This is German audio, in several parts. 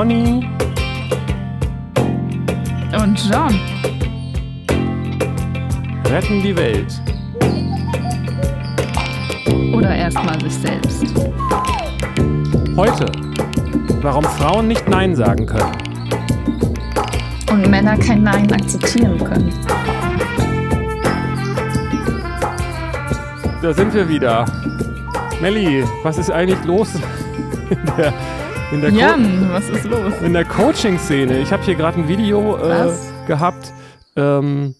Conny und John retten die Welt. Oder erstmal sich selbst. Heute, warum Frauen nicht Nein sagen können. Und Männer kein Nein akzeptieren können. Da sind wir wieder. Melli, was ist eigentlich los in der, in der, Jan, was ist los? in der Coaching-Szene? Ich habe hier gerade ein Video äh, gehabt. Ähm,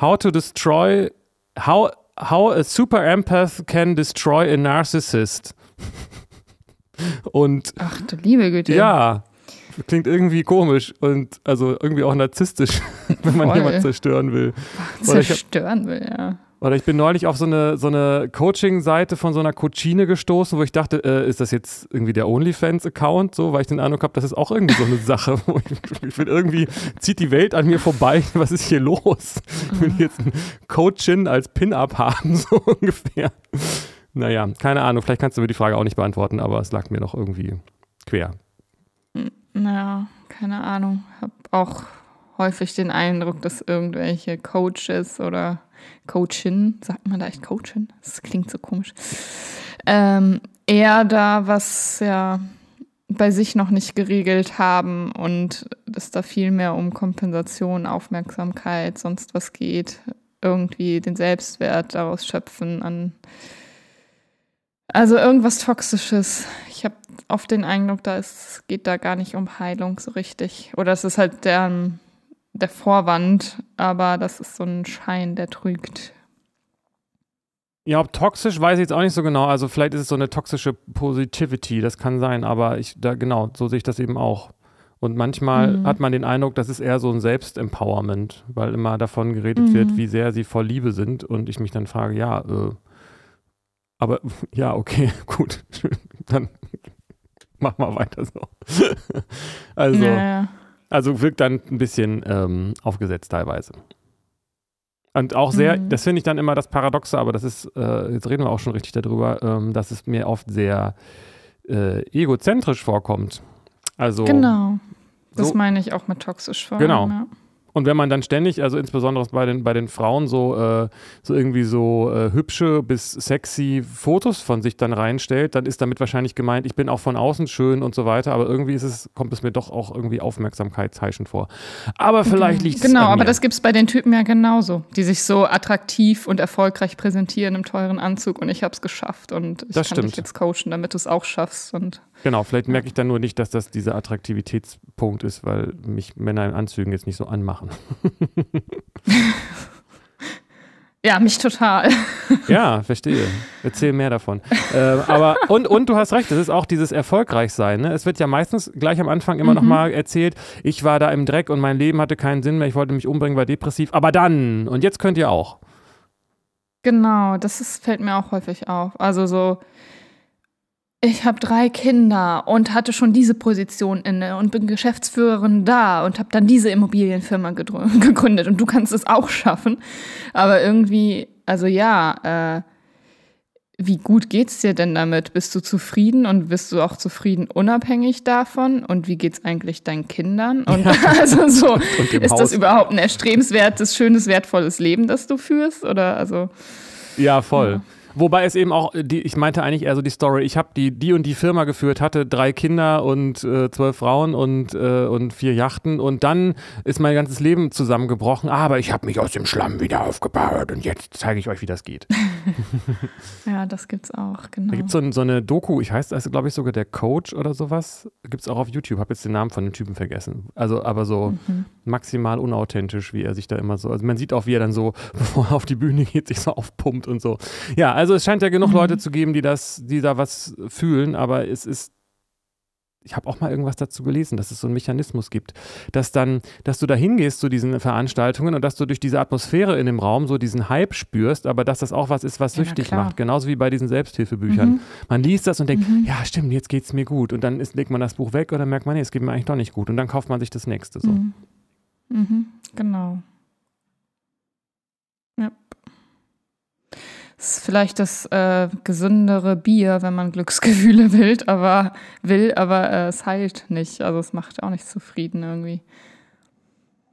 how to destroy, how, how a super empath can destroy a narcissist. Und Ach du liebe Güte. ja, klingt irgendwie komisch und also irgendwie auch narzisstisch, wenn man Voll. jemanden zerstören will. Hab- Zerstören will, ja. Oder ich bin neulich auf so eine, so eine Coaching-Seite von so einer Coachine gestoßen, wo ich dachte, äh, ist das jetzt irgendwie der OnlyFans-Account, so, weil ich den Eindruck habe, das ist auch irgendwie so eine Sache, ich, bin irgendwie, zieht die Welt an mir vorbei, was ist hier los? Will ich jetzt einen Coachin als Pin-Up haben, so ungefähr. Naja, keine Ahnung, vielleicht kannst du mir die Frage auch nicht beantworten, aber es lag mir noch irgendwie quer. Naja, keine Ahnung. Hab auch häufig den Eindruck, dass irgendwelche Coaches oder Coachin, sagt man da echt Coachin? Das klingt so komisch. Ähm, eher da was ja bei sich noch nicht geregelt haben und dass da viel mehr um Kompensation, Aufmerksamkeit, sonst was geht. Irgendwie den Selbstwert daraus schöpfen an also irgendwas Toxisches. Ich habe oft den Eindruck, da ist, geht da gar nicht um Heilung so richtig. Oder es ist halt der, der Vorwand, aber das ist so ein Schein, der trügt. Ja, ob toxisch, weiß ich jetzt auch nicht so genau. Also vielleicht ist es so eine toxische Positivity, das kann sein, aber ich, da genau, so sehe ich das eben auch. Und manchmal Mhm. hat man den Eindruck, das ist eher so ein Selbstempowerment, weil immer davon geredet wird, Mhm. wie sehr sie voll Liebe sind und ich mich dann frage, ja, äh, aber ja, okay, gut, dann mach mal weiter so. also, Ja, also wirkt dann ein bisschen ähm, aufgesetzt teilweise. Und auch sehr, Mhm. das finde ich dann immer das Paradoxe, aber das ist, äh, jetzt reden wir auch schon richtig darüber, ähm, dass es mir oft sehr äh, egozentrisch vorkommt. Also, genau. Das so- meine ich auch mit toxisch vor. Genau. Ja. Und wenn man dann ständig, also insbesondere bei den, bei den Frauen, so, äh, so irgendwie so äh, hübsche bis sexy Fotos von sich dann reinstellt, dann ist damit wahrscheinlich gemeint, ich bin auch von außen schön und so weiter, aber irgendwie ist es, kommt es mir doch auch irgendwie aufmerksamkeitsheischend vor. Aber vielleicht liegt es Genau, aber mir. das gibt es bei den Typen ja genauso, die sich so attraktiv und erfolgreich präsentieren im teuren Anzug und ich habe es geschafft und ich Das kann dich stimmt. jetzt coachen, damit du es auch schaffst. Und Genau, vielleicht merke ich dann nur nicht, dass das dieser Attraktivitätspunkt ist, weil mich Männer in Anzügen jetzt nicht so anmachen. ja, mich total. Ja, verstehe. Erzähl mehr davon. äh, aber und, und du hast recht, es ist auch dieses Erfolgreichsein. Ne? Es wird ja meistens gleich am Anfang immer noch mal erzählt, ich war da im Dreck und mein Leben hatte keinen Sinn mehr, ich wollte mich umbringen, war depressiv. Aber dann, und jetzt könnt ihr auch. Genau, das ist, fällt mir auch häufig auf. Also so, ich habe drei Kinder und hatte schon diese Position inne und bin Geschäftsführerin da und habe dann diese Immobilienfirma gegründet und du kannst es auch schaffen. Aber irgendwie, also ja, äh, wie gut geht's dir denn damit? Bist du zufrieden und bist du auch zufrieden unabhängig davon? Und wie geht's eigentlich deinen Kindern? Und also so, Und ist Haus. das überhaupt ein erstrebenswertes, schönes, wertvolles Leben, das du führst? Oder also Ja, voll. Wobei es eben auch, die, ich meinte eigentlich eher so die Story, ich habe die, die und die Firma geführt, hatte drei Kinder und äh, zwölf Frauen und, äh, und vier Yachten und dann ist mein ganzes Leben zusammengebrochen, aber ich habe mich aus dem Schlamm wieder aufgebaut und jetzt zeige ich euch, wie das geht. Ja, das gibt's auch, genau. Da gibt es so, ein- so eine Doku, ich heiße das, glaube ich, sogar der Coach oder sowas. Gibt es auch auf YouTube, habe jetzt den Namen von dem Typen vergessen. Also, aber so Mhm. Maximal unauthentisch, wie er sich da immer so. Also, man sieht auch, wie er dann so, bevor er auf die Bühne geht, sich so aufpumpt und so. Ja, also, es scheint ja genug Mhm. Leute zu geben, die das, die da was fühlen, aber es ist. Ich habe auch mal irgendwas dazu gelesen, dass es so einen Mechanismus gibt, dass dann, dass du da hingehst zu diesen Veranstaltungen und dass du durch diese Atmosphäre in dem Raum so diesen Hype spürst, aber dass das auch was ist, was süchtig macht. Genauso wie bei diesen Selbsthilfebüchern. Mhm. Man liest das und denkt, Mhm. ja, stimmt, jetzt geht's mir gut. Und dann ist, legt man das Buch weg und dann merkt man, nee, es geht mir eigentlich doch nicht gut. Und dann kauft man sich das nächste. So. Mhm. Mhm. Genau. Ja. Es ist vielleicht das äh, gesündere Bier, wenn man Glücksgefühle will, aber will, aber äh, es heilt nicht. Also es macht auch nicht zufrieden irgendwie.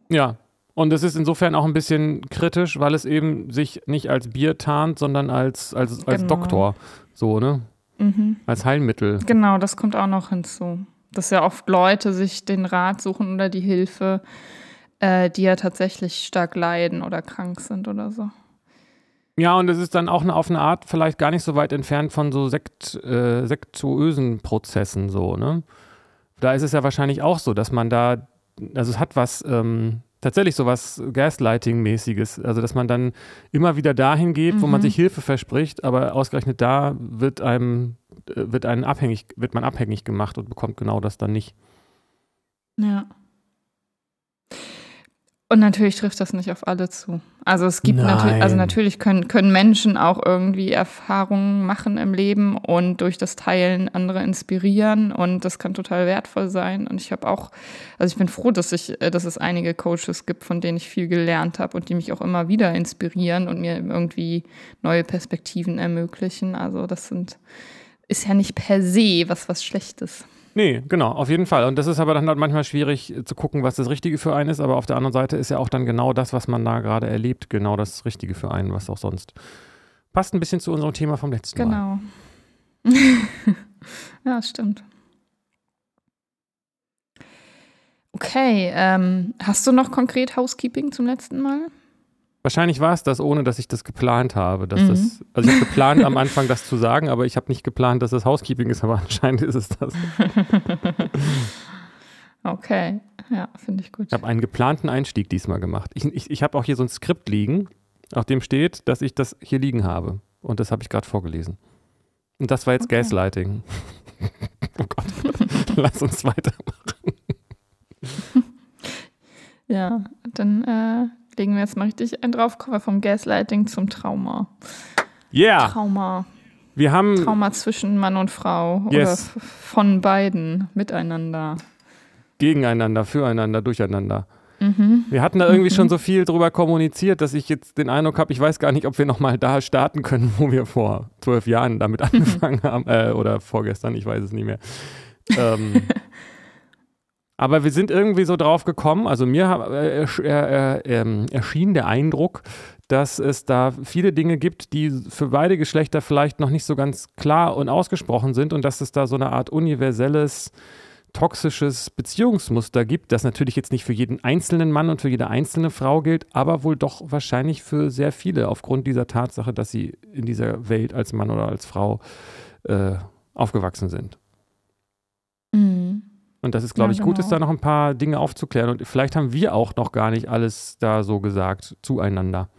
Ja, und es ist insofern auch ein bisschen kritisch, weil es eben sich nicht als Bier tarnt, sondern als, als, als Genau. Doktor. So, ne? Mhm. Als Heilmittel. Genau, das kommt auch noch hinzu. Dass ja oft Leute sich den Rat suchen oder die Hilfe, äh, die ja tatsächlich stark leiden oder krank sind oder so. Ja, und es ist dann auch eine, auf eine Art vielleicht gar nicht so weit entfernt von so Sekt, äh, sektuösen Prozessen, so, ne? Da ist es ja wahrscheinlich auch so, dass man da, also es hat was, ähm, tatsächlich so was Gaslighting-mäßiges, also dass man dann immer wieder dahin geht, wo man Mhm. sich Hilfe verspricht, aber ausgerechnet da wird einem, äh, wird einen abhängig, wird man abhängig gemacht und bekommt genau das dann nicht. Ja. Und natürlich trifft das nicht auf alle zu. Also es gibt natürlich, also natürlich können, können Menschen auch irgendwie Erfahrungen machen im Leben und durch das Teilen andere inspirieren und das kann total wertvoll sein. Und ich habe auch, also ich bin froh, dass ich, äh, dass es einige Coaches gibt, von denen ich viel gelernt habe und die mich auch immer wieder inspirieren und mir irgendwie neue Perspektiven ermöglichen. Also das sind, ist ja nicht per se was, was Schlechtes. Nee, genau, auf jeden Fall. Und das ist aber dann halt manchmal schwierig zu gucken, was das Richtige für einen ist. Aber auf der anderen Seite ist ja auch dann genau das, was man da gerade erlebt, genau das Richtige für einen, was auch sonst. Passt ein bisschen zu unserem Thema vom letzten Mal. Genau. ja, stimmt. Okay, ähm, hast du noch konkret Housekeeping zum letzten Mal? Wahrscheinlich war es das, ohne dass ich das geplant habe. Dass Mhm. das, also ich habe geplant, am Anfang das zu sagen, aber ich habe nicht geplant, dass das Housekeeping ist, aber anscheinend ist es das. Okay, ja, finde ich gut. Ich habe einen geplanten Einstieg diesmal gemacht. Ich, ich, ich habe auch hier so ein Skript liegen, auf dem steht, dass ich das hier liegen habe. Und das habe ich gerade vorgelesen. Und das war jetzt Okay. Gaslighting. oh Gott, lass uns weitermachen. Ja, dann äh, legen wir jetzt mal richtig einen drauf. Kommen wir vom Gaslighting zum Trauma. Yeah, Trauma. wir haben Trauma zwischen Mann und Frau Yes. oder von beiden miteinander. gegeneinander, füreinander, durcheinander. Mhm. Wir hatten da irgendwie schon so viel drüber kommuniziert, dass ich jetzt den Eindruck habe, ich weiß gar nicht, ob wir nochmal da starten können, wo wir vor zwölf Jahren damit angefangen haben. Äh, oder vorgestern, ich weiß es nicht mehr. Ähm, aber wir sind irgendwie so drauf gekommen, also mir äh, äh, äh, ähm, erschien der Eindruck, dass es da viele Dinge gibt, die für beide Geschlechter vielleicht noch nicht so ganz klar und ausgesprochen sind und dass es da so eine Art universelles toxisches Beziehungsmuster gibt, das natürlich jetzt nicht für jeden einzelnen Mann und für jede einzelne Frau gilt, aber wohl doch wahrscheinlich für sehr viele aufgrund dieser Tatsache, dass sie in dieser Welt als Mann oder als Frau äh, aufgewachsen sind. Und das ist, glaube Ja, ich, gut genau. ist, da noch ein paar Dinge aufzuklären. Und vielleicht haben wir auch noch gar nicht alles da so gesagt zueinander.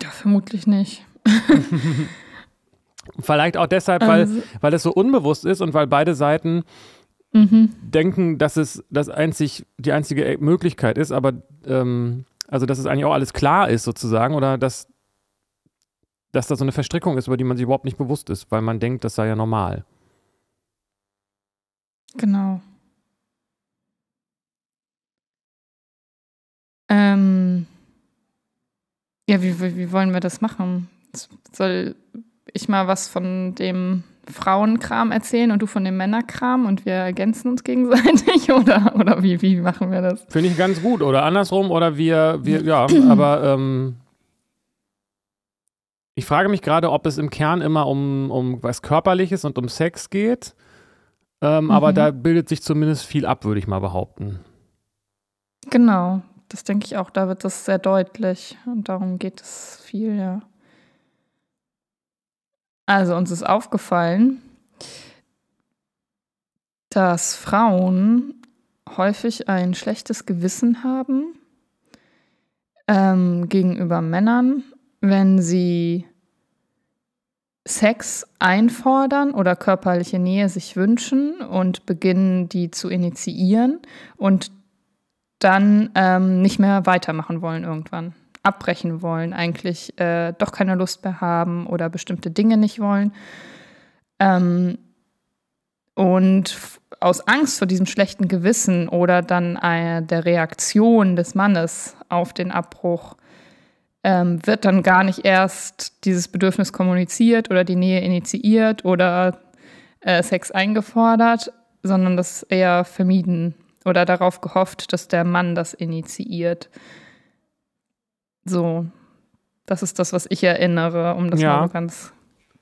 Ja, vermutlich nicht. Vielleicht auch deshalb, weil, Also, weil es so unbewusst ist und weil beide Seiten mhm. denken, dass es das einzig, die einzige Möglichkeit ist, aber ähm, also dass es eigentlich auch alles klar ist sozusagen oder dass, dass da so eine Verstrickung ist, über die man sich überhaupt nicht bewusst ist, weil man denkt, das sei ja normal. Genau. Ähm, ja, wie, wie, wollen wir das machen? Soll ich mal was von dem Frauenkram erzählen und du von dem Männerkram und wir ergänzen uns gegenseitig? Oder, oder wie, wie machen wir das? Finde ich ganz gut oder andersrum oder wir, wir ja, aber ähm, ich frage mich gerade, ob es im Kern immer um, um was Körperliches und um Sex geht. Ähm, Aber Mhm. da bildet sich zumindest viel ab, würde ich mal behaupten. Genau, das denke ich auch. Da wird das sehr deutlich und darum geht es viel, ja. Also uns ist aufgefallen, dass Frauen häufig ein schlechtes Gewissen haben ähm, gegenüber Männern, wenn sie Sex einfordern oder körperliche Nähe sich wünschen und beginnen, die zu initiieren und dann ähm, nicht mehr weitermachen wollen irgendwann, abbrechen wollen, eigentlich äh, doch keine Lust mehr haben oder bestimmte Dinge nicht wollen. Ähm, und aus Angst vor diesem schlechten Gewissen oder dann äh, der Reaktion des Mannes auf den Abbruch ähm, wird dann gar nicht erst dieses Bedürfnis kommuniziert oder die Nähe initiiert oder äh, Sex eingefordert, sondern das eher vermieden oder darauf gehofft, dass der Mann das initiiert. So, das ist das, was ich erinnere, um das ja. mal ganz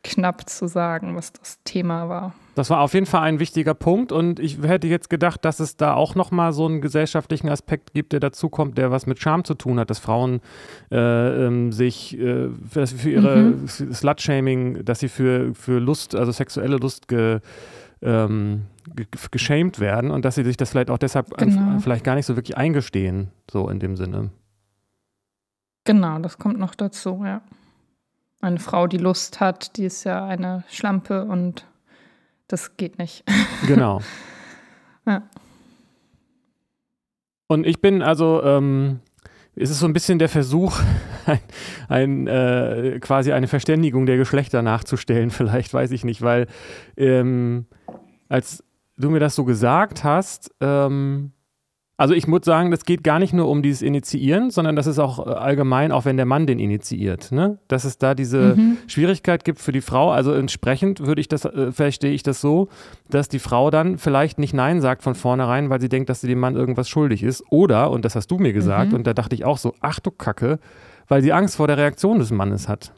knapp zu sagen, was das Thema war. Das war auf jeden Fall ein wichtiger Punkt und ich hätte jetzt gedacht, dass es da auch nochmal so einen gesellschaftlichen Aspekt gibt, der dazu kommt, der was mit Charme zu tun hat, dass Frauen äh, ähm, sich äh, für ihre mhm. Slut-Shaming, dass sie für, für Lust, also sexuelle Lust ge, ähm, geschämt werden und dass sie sich das vielleicht auch deshalb genau. vielleicht gar nicht so wirklich eingestehen, so in dem Sinne. Genau, das kommt noch dazu, ja. Eine Frau, die Lust hat, die ist ja eine Schlampe und das geht nicht. Genau. ja. Und ich bin also, ähm, es ist so ein bisschen der Versuch, ein, ein äh, quasi eine Verständigung der Geschlechter nachzustellen, vielleicht, weiß ich nicht, weil ähm, als du mir das so gesagt hast, ähm, also ich muss sagen, das geht gar nicht nur um dieses Initiieren, sondern das ist auch äh, allgemein, auch wenn der Mann den initiiert, ne? dass es da diese mhm. Schwierigkeit gibt für die Frau. Also entsprechend würde ich das, äh, verstehe ich das so, dass die Frau dann vielleicht nicht Nein sagt von vornherein, weil sie denkt, dass sie dem Mann irgendwas schuldig ist. Oder, und das hast du mir gesagt, mhm. und da dachte ich auch so, ach du Kacke, weil sie Angst vor der Reaktion des Mannes hat.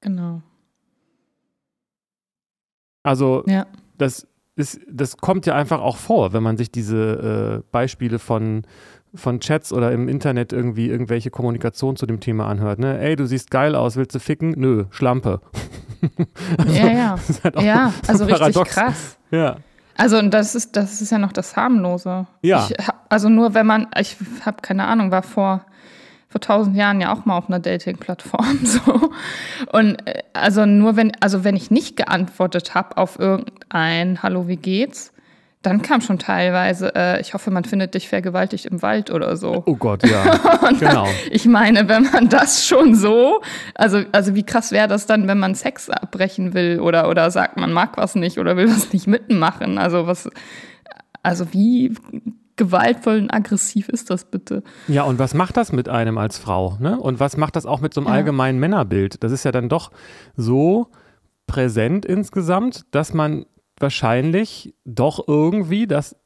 Genau. Also, ja. das ist, das kommt ja einfach auch vor, wenn man sich diese äh, Beispiele von, von Chats oder im Internet irgendwie irgendwelche Kommunikation zu dem Thema anhört. Ne? Ey, du siehst geil aus, willst du ficken? Nö, Schlampe. also, ja, ja. Halt ja, also richtig krass. Ja. Also das ist, das ist ja noch das harmlose. Ja. Ich, also nur wenn man, ich habe keine Ahnung, war vor vor tausend Jahren ja auch mal auf einer Dating-Plattform. So. Und äh, also nur wenn, also wenn ich nicht geantwortet habe auf irgendein Hallo, wie geht's, dann kam schon teilweise, äh, ich hoffe, man findet dich vergewaltigt im Wald oder so. Oh Gott, ja. genau. Ich meine, wenn man das schon so, also, also wie krass wäre das dann, wenn man Sex abbrechen will oder, oder sagt, man mag was nicht oder will was nicht mitmachen? Also was, also wie gewaltvoll und aggressiv ist das bitte? Ja, und was macht das mit einem als Frau? Ne? Und was macht das auch mit so einem ja. allgemeinen Männerbild? Das ist ja dann doch so präsent insgesamt, dass man wahrscheinlich doch irgendwie das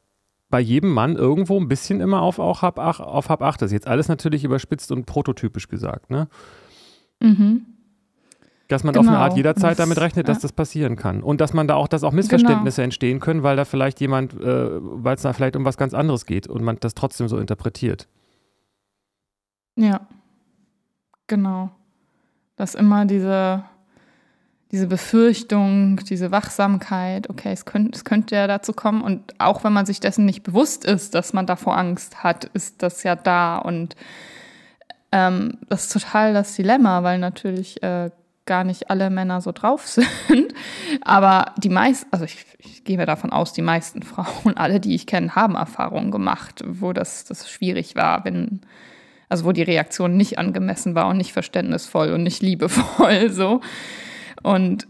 bei jedem Mann irgendwo ein bisschen immer auf, auch hab, auf hab acht ist. Jetzt alles natürlich überspitzt und prototypisch gesagt, ne? Mhm dass man genau. auf eine Art genau. jederzeit damit rechnet, dass ja. das passieren kann. Und dass man da auch, dass auch Missverständnisse genau. entstehen können, weil da vielleicht jemand, äh, weil es da vielleicht um was ganz anderes geht und man das trotzdem so interpretiert. Ja, genau. Dass immer diese, diese Befürchtung, diese Wachsamkeit, okay, es könnte, es könnte ja dazu kommen. Und auch wenn man sich dessen nicht bewusst ist, dass man davor Angst hat, ist das ja da. Und ähm, das ist total das Dilemma, weil natürlich äh, gar nicht alle Männer so drauf sind. Aber die meisten, also ich, ich gehe mir davon aus, die meisten Frauen, alle, die ich kenne, haben Erfahrungen gemacht, wo das, das schwierig war, wenn, also wo die Reaktion nicht angemessen war und nicht verständnisvoll und nicht liebevoll so. Und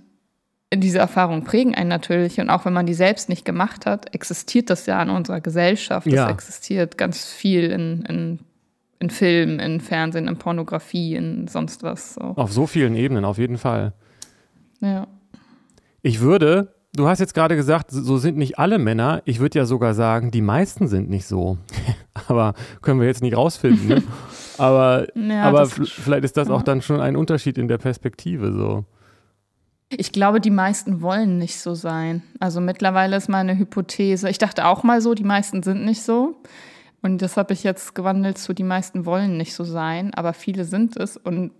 diese Erfahrungen prägen einen natürlich und auch wenn man die selbst nicht gemacht hat, existiert das ja in unserer Gesellschaft. Das ja. existiert ganz viel in, in in Film, in Fernsehen, in Pornografie, in sonst was. So. Auf so vielen Ebenen, auf jeden Fall. Ja. Ich würde, du hast jetzt gerade gesagt, so sind nicht alle Männer. Ich würde ja sogar sagen, die meisten sind nicht so. aber können wir jetzt nicht rausfinden. Ne? aber ja, aber vielleicht ist das auch dann schon ein Unterschied in der Perspektive so. Ich glaube, die meisten wollen nicht so sein. Also mittlerweile ist meine Hypothese, ich dachte auch mal so, die meisten sind nicht so. Und das habe ich jetzt gewandelt zu, die meisten wollen nicht so sein, aber viele sind es und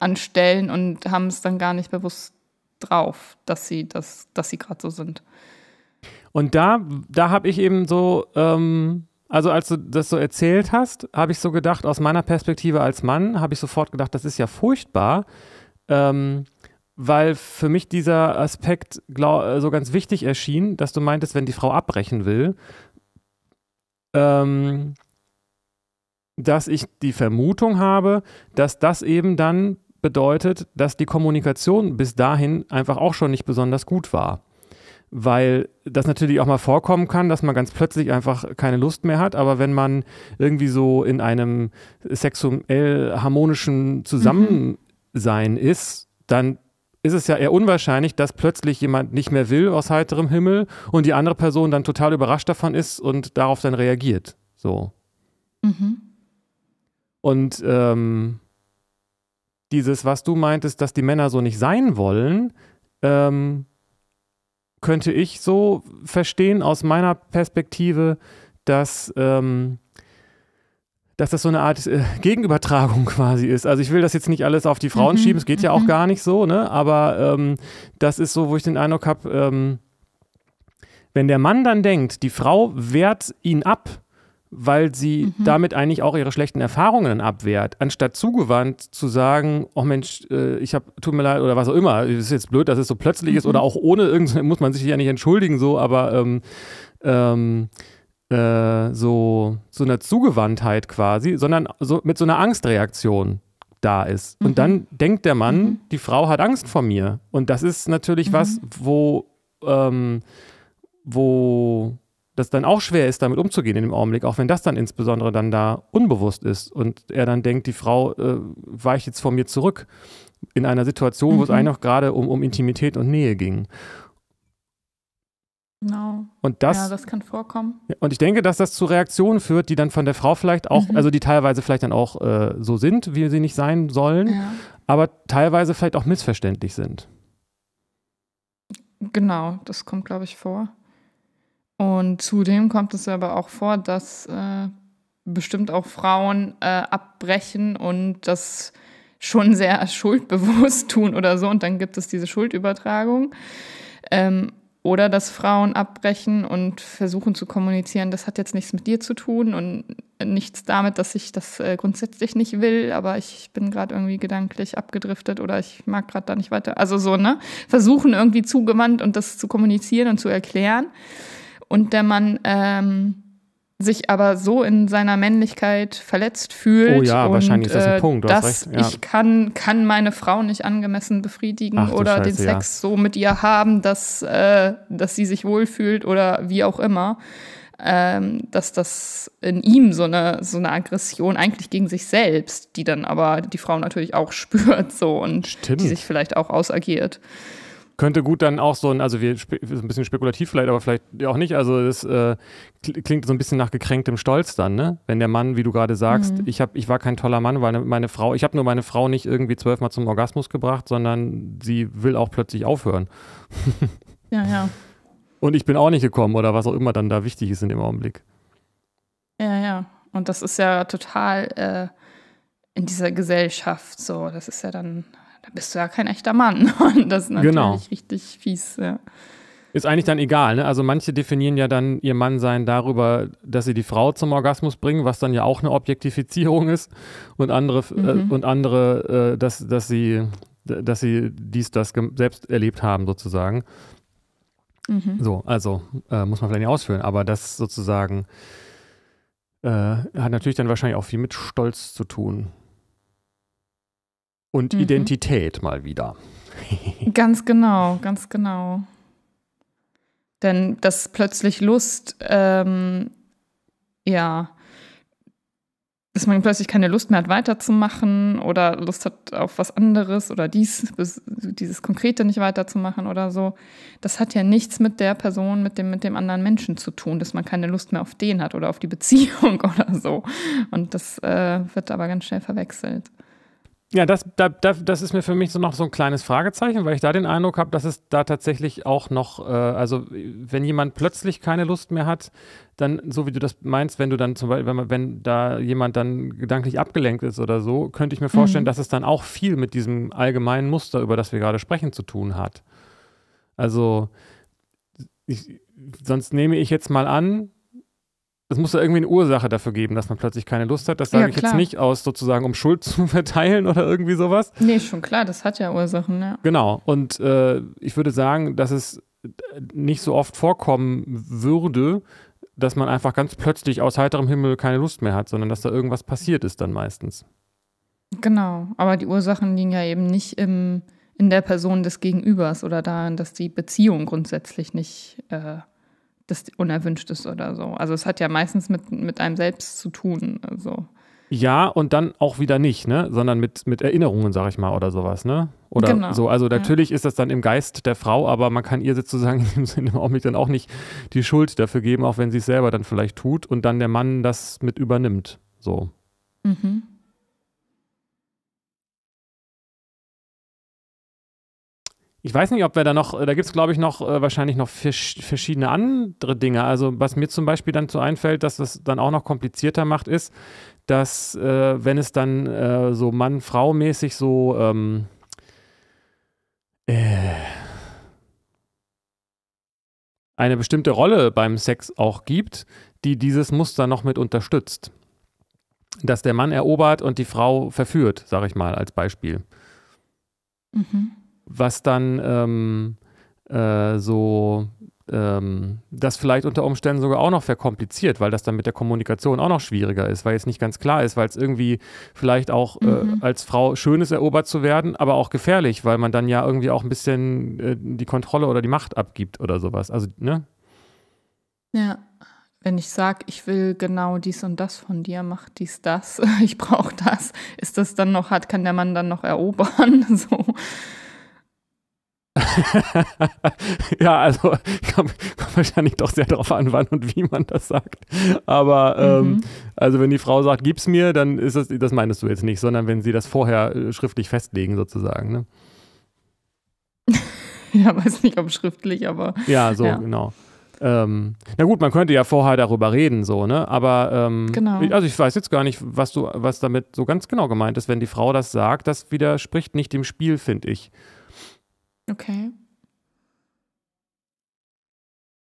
anstellen und haben es dann gar nicht bewusst drauf, dass sie, das, dass sie gerade so sind. Und da, da habe ich eben so, ähm, also als du das so erzählt hast, habe ich so gedacht, aus meiner Perspektive als Mann, habe ich sofort gedacht, das ist ja furchtbar, ähm, weil für mich dieser Aspekt glaub, so ganz wichtig erschien, dass du meintest, wenn die Frau abbrechen will, ähm, dass ich die Vermutung habe, dass das eben dann bedeutet, dass die Kommunikation bis dahin einfach auch schon nicht besonders gut war. weil das natürlich auch mal vorkommen kann, dass man ganz plötzlich einfach keine Lust mehr hat. Aber wenn man irgendwie so in einem sexuell harmonischen Zusammensein mhm. ist, dann ist es ja eher unwahrscheinlich, dass plötzlich jemand nicht mehr will aus heiterem Himmel und die andere Person dann total überrascht davon ist und darauf dann reagiert. So. Mhm. Und ähm, dieses, was du meintest, dass die Männer so nicht sein wollen, ähm, könnte ich so verstehen aus meiner Perspektive, dass, ähm, dass das so eine Art äh, Gegenübertragung quasi ist. Also ich will das jetzt nicht alles auf die Frauen mhm. schieben, es geht ja auch mhm. gar nicht so, ne? Aber ähm, das ist so, wo ich den Eindruck habe, ähm, wenn der Mann dann denkt, die Frau wehrt ihn ab, weil sie mhm. damit eigentlich auch ihre schlechten Erfahrungen abwehrt, anstatt zugewandt zu sagen, oh Mensch, äh, ich habe, tut mir leid oder was auch immer, es ist jetzt blöd, dass es so plötzlich mhm. ist oder auch ohne irgend, muss man sich ja nicht entschuldigen so, aber ähm, ähm, äh, so, so eine Zugewandtheit quasi, sondern so mit so einer Angstreaktion da ist. Mhm. Und dann denkt der Mann, mhm. die Frau hat Angst vor mir. Und das ist natürlich was, mhm. wo, ähm, wo das dann auch schwer ist, damit umzugehen in dem Augenblick, auch wenn das dann insbesondere dann da unbewusst ist und er dann denkt, die Frau äh, weicht jetzt vor mir zurück in einer Situation, wo es mhm. eigentlich noch gerade um, um Intimität und Nähe ging. Genau. Und das, ja, das kann vorkommen. Und ich denke, dass das zu Reaktionen führt, die dann von der Frau vielleicht auch, mhm. also die teilweise vielleicht dann auch äh, so sind, wie sie nicht sein sollen, ja. aber teilweise vielleicht auch missverständlich sind. Genau, das kommt, glaube ich, vor. Und zudem kommt es aber auch vor, dass äh, bestimmt auch Frauen äh, abbrechen und das schon sehr schuldbewusst tun oder so. Und dann gibt es diese Schuldübertragung. Ähm, oder dass Frauen abbrechen und versuchen zu kommunizieren, das hat jetzt nichts mit dir zu tun und nichts damit, dass ich das äh, grundsätzlich nicht will, aber ich bin gerade irgendwie gedanklich abgedriftet oder ich mag gerade da nicht weiter. Also so, ne? Versuchen irgendwie zugewandt und das zu kommunizieren und zu erklären und der Mann ähm, sich aber so in seiner Männlichkeit verletzt fühlt. Oh ja, und, wahrscheinlich ist das ein äh, Punkt. Du dass ja. ich kann, kann meine Frau nicht angemessen befriedigen Ach, oder Scheiße, den Sex ja. so mit ihr haben, dass, äh, dass sie sich wohlfühlt oder wie auch immer. Ähm, dass das in ihm so eine, so eine Aggression eigentlich gegen sich selbst, die dann aber die Frau natürlich auch spürt so und Stimmt. die sich vielleicht auch ausagiert könnte gut dann auch so ein, also wir ein bisschen spekulativ vielleicht, aber vielleicht auch nicht. Also es äh, klingt so ein bisschen nach gekränktem Stolz dann, ne? Wenn der Mann, wie du gerade sagst, mhm. ich hab, ich war kein toller Mann, weil meine Frau, ich habe nur meine Frau nicht irgendwie zwölfmal zum Orgasmus gebracht, sondern sie will auch plötzlich aufhören. ja, ja. Und ich bin auch nicht gekommen oder was auch immer dann da wichtig ist in dem Augenblick. Ja, ja. Und das ist ja total äh, in dieser Gesellschaft so. Das ist ja dann da bist du ja kein echter Mann. Und das ist natürlich genau. richtig fies, ja. Ist eigentlich dann egal, ne? Also manche definieren ja dann ihr Mannsein darüber, dass sie die Frau zum Orgasmus bringen, was dann ja auch eine Objektifizierung ist. Und andere, äh, mhm. äh, und andere, äh, dass, dass sie, dass sie dies, das selbst erlebt haben, sozusagen. Mhm. So, also äh, muss man vielleicht nicht ausführen, aber das sozusagen äh, hat natürlich dann wahrscheinlich auch viel mit Stolz zu tun und mhm. Identität mal wieder. ganz genau, ganz genau. Denn dass plötzlich Lust, ähm, ja, dass man plötzlich keine Lust mehr hat, weiterzumachen oder Lust hat auf was anderes oder dies, dieses Konkrete nicht weiterzumachen oder so. Das hat ja nichts mit der Person, mit dem, mit dem anderen Menschen zu tun, dass man keine Lust mehr auf den hat oder auf die Beziehung oder so. Und das äh, wird aber ganz schnell verwechselt. Ja, das, da, das ist mir für mich so noch so ein kleines Fragezeichen, weil ich da den Eindruck habe, dass es da tatsächlich auch noch, äh, also wenn jemand plötzlich keine Lust mehr hat, dann, so wie du das meinst, wenn du dann zum Beispiel, wenn, man, wenn da jemand dann gedanklich abgelenkt ist oder so, könnte ich mir vorstellen, mhm. dass es dann auch viel mit diesem allgemeinen Muster, über das wir gerade sprechen, zu tun hat. Also, ich, sonst nehme ich jetzt mal an, es muss da irgendwie eine Ursache dafür geben, dass man plötzlich keine Lust hat. Das sage ja, ich jetzt nicht aus, sozusagen, um Schuld zu verteilen oder irgendwie sowas. Nee, schon klar, das hat ja Ursachen, ja. Genau. Und äh, ich würde sagen, dass es nicht so oft vorkommen würde, dass man einfach ganz plötzlich aus heiterem Himmel keine Lust mehr hat, sondern dass da irgendwas passiert ist dann meistens. Genau, aber die Ursachen liegen ja eben nicht im, in der Person des Gegenübers oder daran, dass die Beziehung grundsätzlich nicht äh, das unerwünscht ist oder so. Also es hat ja meistens mit, mit einem selbst zu tun. Also. Ja, und dann auch wieder nicht, ne? Sondern mit, mit Erinnerungen, sag ich mal, oder sowas, ne? Oder Genau, so. Also natürlich ja. ist das dann im Geist der Frau, aber man kann ihr sozusagen in dem Sinne auch nicht dann auch nicht die Schuld dafür geben, auch wenn sie es selber dann vielleicht tut und dann der Mann das mit übernimmt. So. Mhm. Ich weiß nicht, ob wir da noch, da gibt es glaube ich noch äh, wahrscheinlich noch vers verschiedene andere Dinge. Also was mir zum Beispiel dann so einfällt, dass das dann auch noch komplizierter macht, ist, dass äh, wenn es dann äh, so Mann-Frau-mäßig so ähm, äh, eine bestimmte Rolle beim Sex auch gibt, die dieses Muster noch mit unterstützt. Dass der Mann erobert und die Frau verführt, sage ich mal als Beispiel Mhm. Was dann ähm, äh, so ähm, das vielleicht unter Umständen sogar auch noch verkompliziert, weil das dann mit der Kommunikation auch noch schwieriger ist, weil jetzt nicht ganz klar ist, weil es irgendwie vielleicht auch Mhm. äh, als Frau schön ist, erobert zu werden, aber auch gefährlich, weil man dann ja irgendwie auch ein bisschen äh, die Kontrolle oder die Macht abgibt oder sowas. Also, ne? Ja. Wenn ich sage, ich will genau dies und das von dir, mach dies, das, ich brauche das, ist das dann noch, hat, kann der Mann dann noch erobern? So. ja, also kommt, kommt wahrscheinlich doch sehr darauf an, wann und wie man das sagt. Aber ähm, Mhm. also wenn die Frau sagt, gib's mir, dann ist das, das meinst du jetzt nicht, sondern wenn sie das vorher äh, schriftlich festlegen sozusagen. Ne? Ja, weiß nicht, ob schriftlich, aber Ja, so Ja. genau. Ähm, na gut, man könnte ja vorher darüber reden, so, ne? Aber ähm, Genau. ich- also ich weiß jetzt gar nicht, was du, was damit so ganz genau gemeint ist, wenn die Frau das sagt, das widerspricht nicht dem Spiel, finde ich. Okay.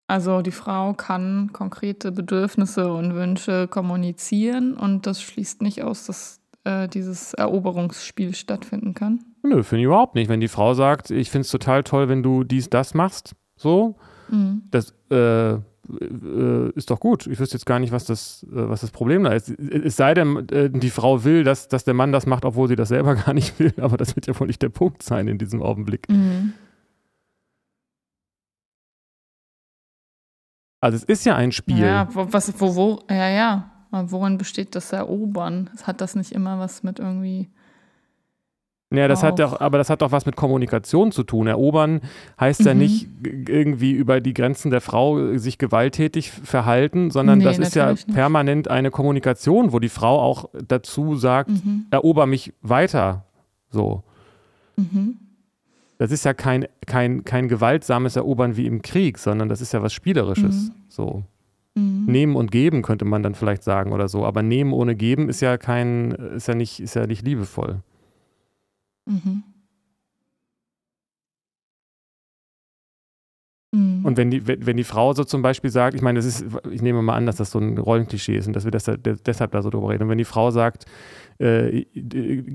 Also die Frau kann konkrete Bedürfnisse und Wünsche kommunizieren und das schließt nicht aus, dass äh, dieses Eroberungsspiel stattfinden kann. Nö, finde ich überhaupt nicht. Wenn die Frau sagt, ich finde es total toll, wenn du dies, das machst, so, Mhm. das äh, äh, ist doch gut. Ich wüsste jetzt gar nicht, was das, äh, was das Problem da ist. Es sei denn, äh, die Frau will, dass, dass der Mann das macht, obwohl sie das selber gar nicht will, aber das wird ja wohl nicht der Punkt sein in diesem Augenblick. Mhm. Also es ist ja ein Spiel. Ja, was, wo, wo, ja, ja. Worin besteht das Erobern? Hat das nicht immer was mit irgendwie. Ja, das hat Auch. doch, aber das hat doch was mit Kommunikation zu tun. Erobern heißt ja Mhm. nicht g- irgendwie über die Grenzen der Frau äh, sich gewalttätig verhalten, sondern Nee, das ist ja nicht. permanent eine Kommunikation, wo die Frau auch dazu sagt, Mhm. erober mich weiter. So. Mhm. Das ist ja kein, kein, kein gewaltsames Erobern wie im Krieg, sondern das ist ja was Spielerisches. Mhm. So. Mhm. Nehmen und geben könnte man dann vielleicht sagen oder so. Aber nehmen ohne geben ist ja kein, ist ja nicht, ist ja nicht liebevoll. Mhm. Mhm. Und wenn die, wenn die Frau so zum Beispiel sagt, ich meine, das ist, ich nehme mal an, dass das so ein Rollenklischee ist und dass wir das, deshalb da so drüber reden. Und wenn die Frau sagt, äh, ich,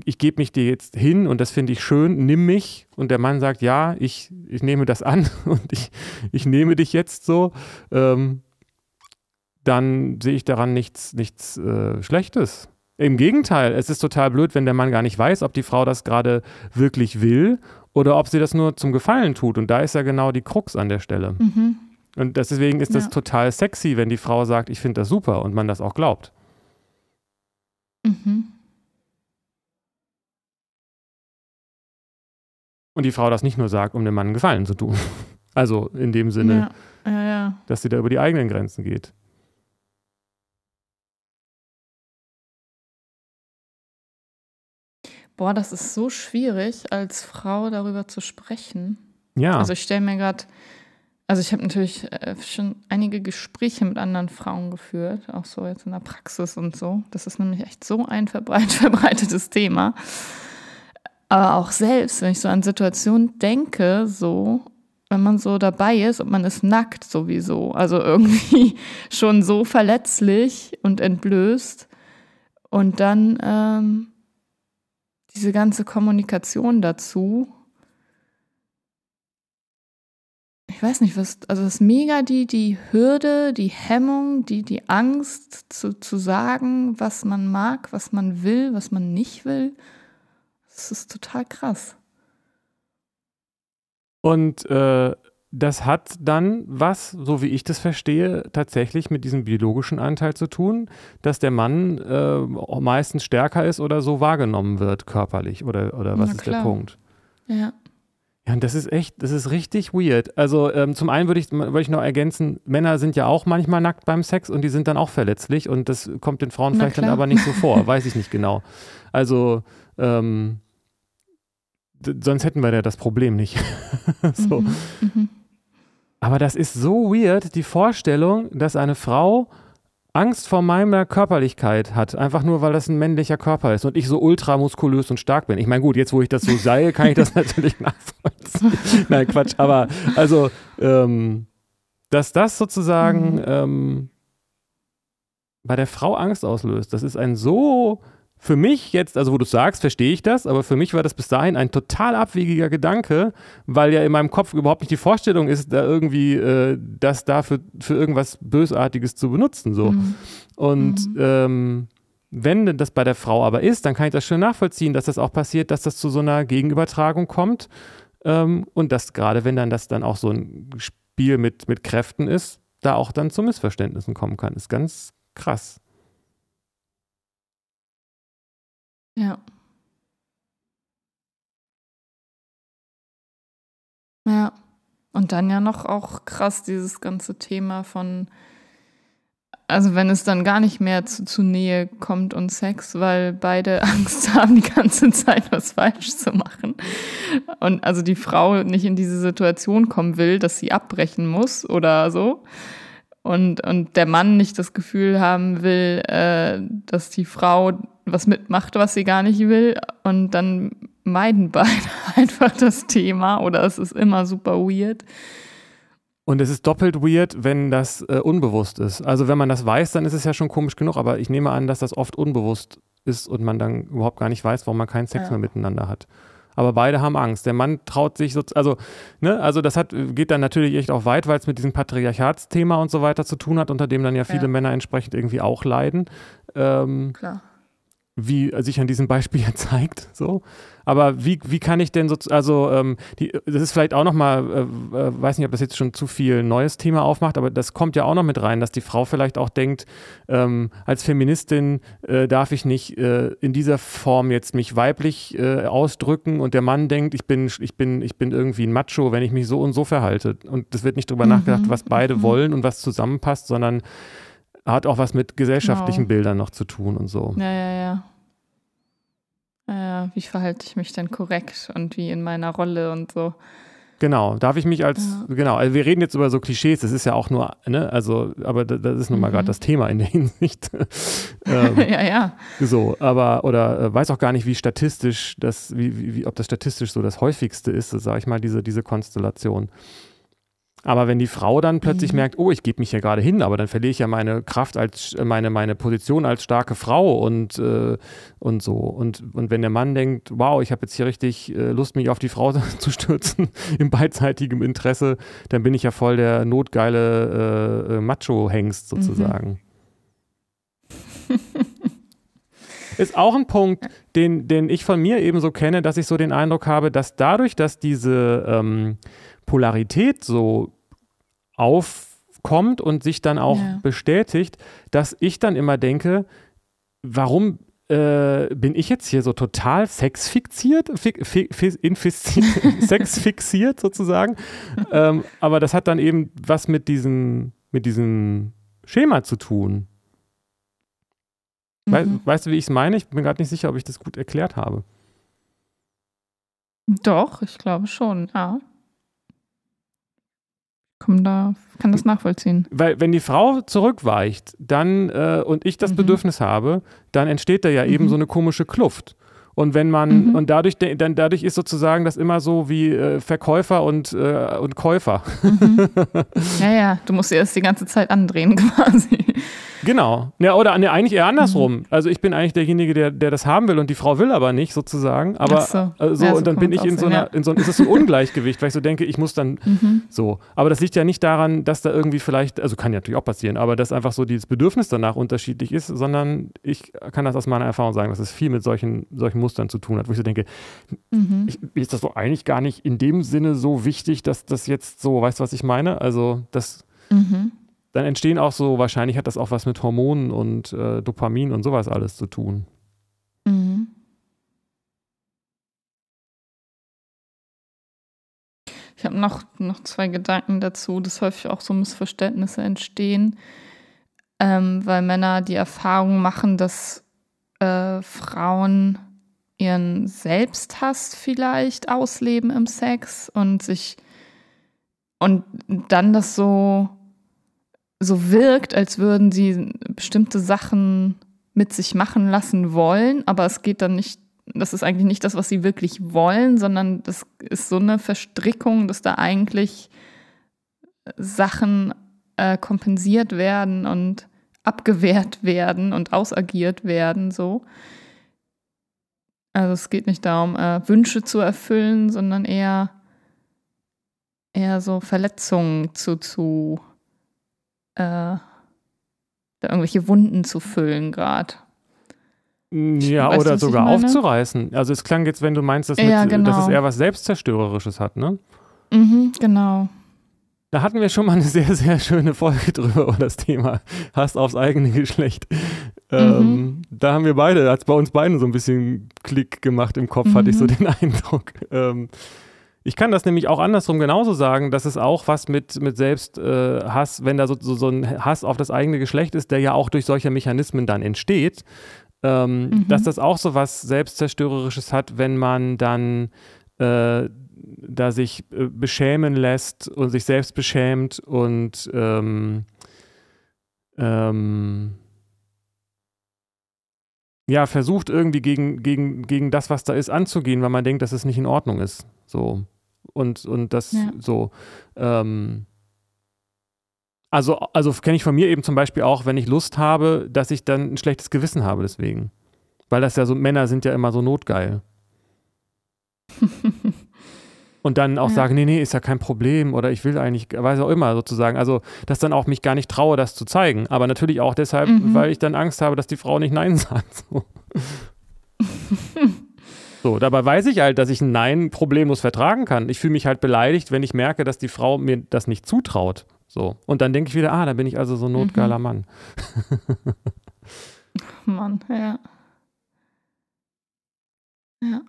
ich gebe mich dir jetzt hin und das finde ich schön, nimm mich. Und der Mann sagt, ja, ich, ich nehme das an und ich, ich nehme dich jetzt so, ähm, dann sehe ich daran nichts, nichts äh, Schlechtes. Im Gegenteil, es ist total blöd, wenn der Mann gar nicht weiß, ob die Frau das gerade wirklich will oder ob sie das nur zum Gefallen tut. Und da ist ja genau die Krux an der Stelle. Mhm. Und deswegen ist das Ja. total sexy, wenn die Frau sagt, ich finde das super und man das auch glaubt. Mhm. Und die Frau das nicht nur sagt, um dem Mann einen Gefallen zu tun. Also in dem Sinne, ja, ja. dass sie da über die eigenen Grenzen geht. Boah, das ist so schwierig, als Frau darüber zu sprechen. Ja, Also ich stelle mir gerade, also ich habe natürlich äh, schon einige Gespräche mit anderen Frauen geführt, auch so jetzt in der Praxis und so. Das ist nämlich echt so ein verbreit, verbreitetes Thema. Aber auch selbst, wenn ich so an Situationen denke, so, wenn man so dabei ist und man ist nackt sowieso, also irgendwie schon so verletzlich und entblößt und dann ähm, diese ganze Kommunikation dazu, ich weiß nicht, was, also das ist mega die, die Hürde, die Hemmung, die, die Angst zu, zu sagen, was man mag, was man will, was man nicht will. Das ist total krass. Und äh, das hat dann was, so wie ich das verstehe, tatsächlich mit diesem biologischen Anteil zu tun, dass der Mann äh, meistens stärker ist oder so wahrgenommen wird körperlich oder, oder was ist der Punkt? Ja. Ja, und das ist echt, das ist richtig weird. Also ähm, zum einen würde ich, würd ich noch ergänzen, Männer sind ja auch manchmal nackt beim Sex und die sind dann auch verletzlich und das kommt den Frauen Na vielleicht klar. dann aber nicht so vor, weiß ich nicht genau. Also ähm, sonst hätten wir ja das Problem nicht. so. Mhm, mhm. Aber das ist so weird, die Vorstellung, dass eine Frau Angst vor meiner Körperlichkeit hat, einfach nur, weil das ein männlicher Körper ist und ich so ultramuskulös und stark bin. Ich meine, gut, jetzt wo ich das so sei, kann ich das natürlich nachvollziehen. Nein, Quatsch, aber also, ähm, dass das sozusagen mhm. ähm, bei der Frau Angst auslöst, das ist ein so für mich jetzt, also wo du sagst, verstehe ich das, aber für mich war das bis dahin ein total abwegiger Gedanke, weil ja in meinem Kopf überhaupt nicht die Vorstellung ist, da irgendwie äh, das dafür für irgendwas Bösartiges zu benutzen. So. Mhm. Und mhm. Ähm, wenn das bei der Frau aber ist, dann kann ich das schön nachvollziehen, dass das auch passiert, dass das zu so einer Gegenübertragung kommt. Ähm, und dass gerade wenn dann das dann auch so ein Spiel mit, mit Kräften ist, da auch dann zu Missverständnissen kommen kann. Ist ganz krass. Ja. Ja. Und dann ja noch auch krass dieses ganze Thema von, also wenn es dann gar nicht mehr zu, zu Nähe kommt und Sex, weil beide Angst haben, die ganze Zeit was falsch zu machen. Und also die Frau nicht in diese Situation kommen will, dass sie abbrechen muss oder so. Und, und der Mann nicht das Gefühl haben will, äh, dass die Frau was mitmacht, was sie gar nicht will. Und dann meiden beide einfach das Thema oder es ist immer super weird. Und es ist doppelt weird, wenn das äh, unbewusst ist. Also wenn man das weiß, dann ist es ja schon komisch genug, aber ich nehme an, dass das oft unbewusst ist und man dann überhaupt gar nicht weiß, warum man keinen Sex ja. mehr miteinander hat. Aber beide haben Angst. Der Mann traut sich so, also, ne, also das hat, geht dann natürlich echt auch weit, weil es mit diesem Patriarchatsthema und so weiter zu tun hat, unter dem dann ja viele ja. Männer entsprechend irgendwie auch leiden. Ähm, Klar wie sich an diesem Beispiel ja zeigt. So. Aber wie, wie kann ich denn so, also ähm, die, das ist vielleicht auch nochmal, äh, äh, weiß nicht, ob das jetzt schon zu viel neues Thema aufmacht, aber das kommt ja auch noch mit rein, dass die Frau vielleicht auch denkt, ähm, als Feministin äh, darf ich nicht äh, in dieser Form jetzt mich weiblich äh, ausdrücken und der Mann denkt, ich bin, ich, bin, ich bin irgendwie ein Macho, wenn ich mich so und so verhalte. Und es wird nicht drüber mhm. nachgedacht, was beide mhm. wollen und was zusammenpasst, sondern hat auch was mit gesellschaftlichen genau. Bildern noch zu tun und so. Ja, ja, ja. Ja, wie verhalte ich mich denn korrekt und wie in meiner Rolle und so. Genau, darf ich mich als, ja. genau, also wir reden jetzt über so Klischees, das ist ja auch nur, ne, also, aber das ist nun mal mhm. gerade das Thema in der Hinsicht. ähm, ja, ja. So, aber, oder äh, weiß auch gar nicht, wie statistisch das, wie, wie, ob das statistisch so das häufigste ist, sage ich mal, diese, diese Konstellation. Aber wenn die Frau dann plötzlich mhm. merkt, oh, ich gebe mich hier gerade hin, aber dann verliere ich ja meine Kraft als meine, meine Position als starke Frau und, äh, und so. Und, und wenn der Mann denkt, wow, ich habe jetzt hier richtig äh, Lust, mich auf die Frau zu stürzen, im beidseitigen Interesse, dann bin ich ja voll der notgeile äh, äh Macho-Hengst sozusagen. Mhm. Ist auch ein Punkt, den, den ich von mir eben so kenne, dass ich so den Eindruck habe, dass dadurch, dass diese ähm, Polarität so aufkommt und sich dann auch ja. bestätigt, dass ich dann immer denke, warum äh, bin ich jetzt hier so total sexfixiert, fi, fi, sexfixiert sozusagen. ähm, aber das hat dann eben was mit diesem, mit diesem Schema zu tun. Mhm. Weißt du, wie ich es meine? Ich bin gerade nicht sicher, ob ich das gut erklärt habe. Doch, ich glaube schon, ja komm da, kann das nachvollziehen. Weil wenn die Frau zurückweicht, dann äh, und ich das mhm. Bedürfnis habe, dann entsteht da ja mhm. eben so eine komische Kluft. Und wenn man, mhm. und dadurch, dann dadurch ist sozusagen das immer so wie äh, Verkäufer und, äh, und Käufer. Mhm. Ja, ja, du musst erst die ganze Zeit andrehen quasi. Genau. Ja, oder ne, eigentlich eher andersrum. Mhm. Also ich bin eigentlich derjenige, der, der das haben will und die Frau will aber nicht, sozusagen. Aber so. Äh, so, ja, so und dann bin ich in so, einer, in so ist es so ein Ungleichgewicht, weil ich so denke, ich muss dann mhm. so. Aber das liegt ja nicht daran, dass da irgendwie vielleicht, also kann ja natürlich auch passieren, aber dass einfach so dieses Bedürfnis danach unterschiedlich ist, sondern ich kann das aus meiner Erfahrung sagen, dass es viel mit solchen, solchen Mustern zu tun hat, wo ich so denke, mhm. ich, ist das so eigentlich gar nicht in dem Sinne so wichtig, dass das jetzt so, weißt du, was ich meine? Also das mhm dann entstehen auch so, wahrscheinlich hat das auch was mit Hormonen und äh, Dopamin und sowas alles zu tun. Mhm. Ich habe noch, noch zwei Gedanken dazu, dass häufig auch so Missverständnisse entstehen, ähm, weil Männer die Erfahrung machen, dass äh, Frauen ihren Selbsthass vielleicht ausleben im Sex und sich und dann das so so wirkt, als würden sie bestimmte Sachen mit sich machen lassen wollen, aber es geht dann nicht, das ist eigentlich nicht das, was sie wirklich wollen, sondern das ist so eine Verstrickung, dass da eigentlich Sachen äh, kompensiert werden und abgewehrt werden und ausagiert werden, so. Also es geht nicht darum, äh, Wünsche zu erfüllen, sondern eher, eher so Verletzungen zu, zu äh, irgendwelche Wunden zu füllen gerade. Ja, weißt oder sogar aufzureißen. Also es klang jetzt, wenn du meinst, dass, ja, mit, genau. dass es eher was Selbstzerstörerisches hat, ne? Mhm, genau. Da hatten wir schon mal eine sehr, sehr schöne Folge drüber über das Thema Hass aufs eigene Geschlecht. Ähm, mhm. Da haben wir beide, hat es bei uns beiden so ein bisschen Klick gemacht im Kopf, mhm. hatte ich so mhm. den Eindruck. Ähm, ich kann das nämlich auch andersrum genauso sagen, dass es auch was mit, mit Selbsthass, äh, wenn da so, so, so, ein Hass auf das eigene Geschlecht ist, der ja auch durch solche Mechanismen dann entsteht, ähm, mhm. dass das auch so was Selbstzerstörerisches hat, wenn man dann äh, da sich äh, beschämen lässt und sich selbst beschämt und ähm, ähm, ja, versucht irgendwie gegen, gegen, gegen das, was da ist, anzugehen, weil man denkt, dass es nicht in Ordnung ist. So. Und, und das ja. so. Ähm, also, also kenne ich von mir eben zum Beispiel auch, wenn ich Lust habe, dass ich dann ein schlechtes Gewissen habe deswegen. Weil das ja so, Männer sind ja immer so notgeil. und dann auch ja. sagen, nee, nee, ist ja kein Problem oder ich will eigentlich, weiß auch immer sozusagen. Also, dass dann auch mich gar nicht traue, das zu zeigen. Aber natürlich auch deshalb, mhm. weil ich dann Angst habe, dass die Frau nicht Nein sagt. So. so. dabei weiß ich halt, dass ich ein Nein problemlos vertragen kann. Ich fühle mich halt beleidigt, wenn ich merke, dass die Frau mir das nicht zutraut. So. Und dann denke ich wieder, ah, da bin ich also so ein notgeiler mhm. Mann. Mann, ja. Ja.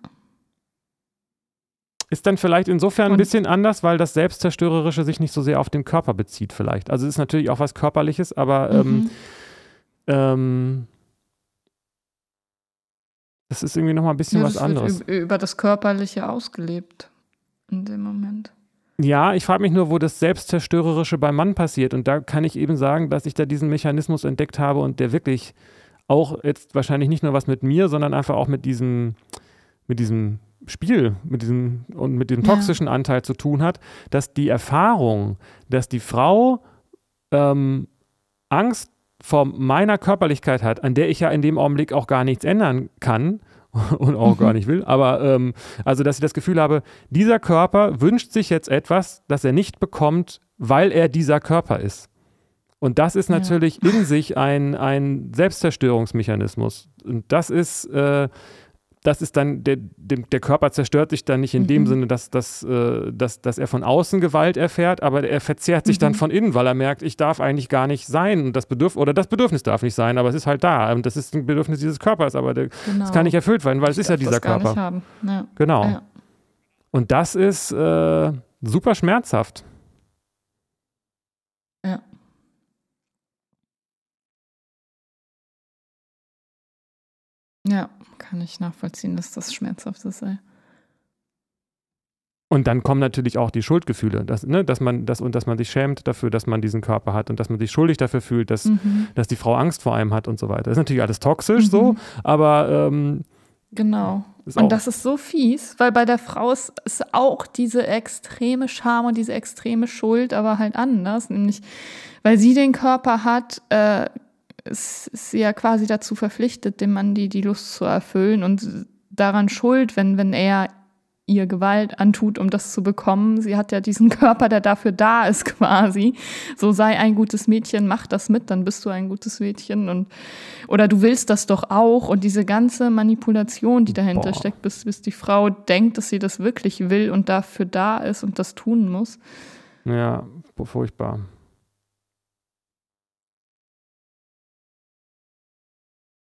Ist dann vielleicht insofern ein bisschen anders, weil das Selbstzerstörerische sich nicht so sehr auf den Körper bezieht, vielleicht. Also es ist natürlich auch was Körperliches, aber ähm, mhm. ähm, das ist irgendwie nochmal ein bisschen ja, was anderes. über das Körperliche ausgelebt in dem Moment. Ja, ich frage mich nur, wo das Selbstzerstörerische beim Mann passiert. Und da kann ich eben sagen, dass ich da diesen Mechanismus entdeckt habe und der wirklich auch jetzt wahrscheinlich nicht nur was mit mir, sondern einfach auch mit diesem, mit diesem Spiel mit diesem und mit dem toxischen ja. Anteil zu tun hat, dass die Erfahrung, dass die Frau ähm, Angst vor meiner Körperlichkeit hat, an der ich ja in dem Augenblick auch gar nichts ändern kann und auch mhm. gar nicht will, aber ähm, also, dass ich das Gefühl habe, dieser Körper wünscht sich jetzt etwas, das er nicht bekommt, weil er dieser Körper ist. Und das ist natürlich ja. in sich ein, ein Selbstzerstörungsmechanismus. Und das ist äh, das ist dann, der, der Körper zerstört sich dann nicht in mhm. dem Sinne, dass, dass, äh, dass, dass er von außen Gewalt erfährt, aber er verzehrt sich mhm. dann von innen, weil er merkt, ich darf eigentlich gar nicht sein und das Bedürf oder das Bedürfnis darf nicht sein, aber es ist halt da und das ist ein Bedürfnis dieses Körpers, aber der, genau. das kann nicht erfüllt werden, weil ich es ist ja dieser Körper. Ja. Genau. Ja. Und das ist äh, super schmerzhaft. Ja. Ja kann ich nachvollziehen, dass das schmerzhaft sei. Und dann kommen natürlich auch die Schuldgefühle, dass, ne, dass man das und dass man sich schämt dafür, dass man diesen Körper hat und dass man sich schuldig dafür fühlt, dass, mhm. dass die Frau Angst vor einem hat und so weiter. Das ist natürlich alles toxisch mhm. so, aber ähm, genau. Und das ist so fies, weil bei der Frau ist, ist auch diese extreme Scham und diese extreme Schuld, aber halt anders, nämlich weil sie den Körper hat, äh, ist, ist sie ja quasi dazu verpflichtet, dem Mann die, die Lust zu erfüllen und daran schuld, wenn, wenn er ihr Gewalt antut, um das zu bekommen. Sie hat ja diesen Körper, der dafür da ist quasi. So sei ein gutes Mädchen, mach das mit, dann bist du ein gutes Mädchen und oder du willst das doch auch und diese ganze Manipulation, die dahinter Boah. steckt, bis, bis die Frau denkt, dass sie das wirklich will und dafür da ist und das tun muss. Ja, furchtbar.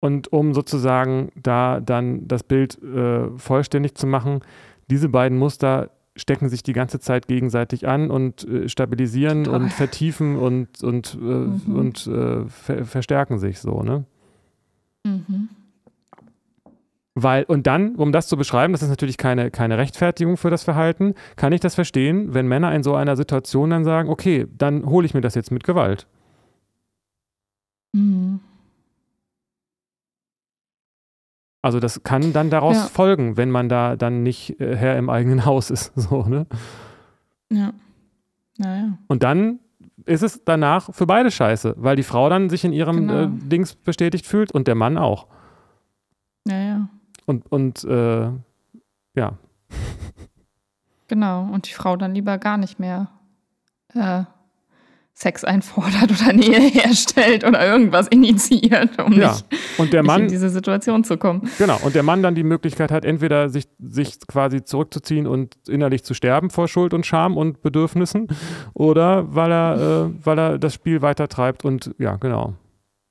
Und um sozusagen da dann das Bild äh, vollständig zu machen, diese beiden Muster stecken sich die ganze Zeit gegenseitig an und äh, stabilisieren Total. und vertiefen und, und, äh, mhm. und äh, ver verstärken sich so, ne? Mhm. Weil, und dann, um das zu beschreiben, das ist natürlich keine, keine Rechtfertigung für das Verhalten, kann ich das verstehen, wenn Männer in so einer Situation dann sagen, okay, dann hole ich mir das jetzt mit Gewalt. Mhm. Also das kann dann daraus ja. folgen, wenn man da dann nicht äh, Herr im eigenen Haus ist. So, ne? Ja. Naja. Und dann ist es danach für beide scheiße, weil die Frau dann sich in ihrem genau. äh, Dings bestätigt fühlt und der Mann auch. Naja. Und, und äh, ja. Genau, und die Frau dann lieber gar nicht mehr äh, Sex einfordert oder Nähe herstellt oder irgendwas initiiert, um ja. nicht, und der Mann, in diese Situation zu kommen. Genau, und der Mann dann die Möglichkeit hat, entweder sich, sich quasi zurückzuziehen und innerlich zu sterben vor Schuld und Scham und Bedürfnissen oder weil er, äh, weil er das Spiel weiter treibt und ja, genau.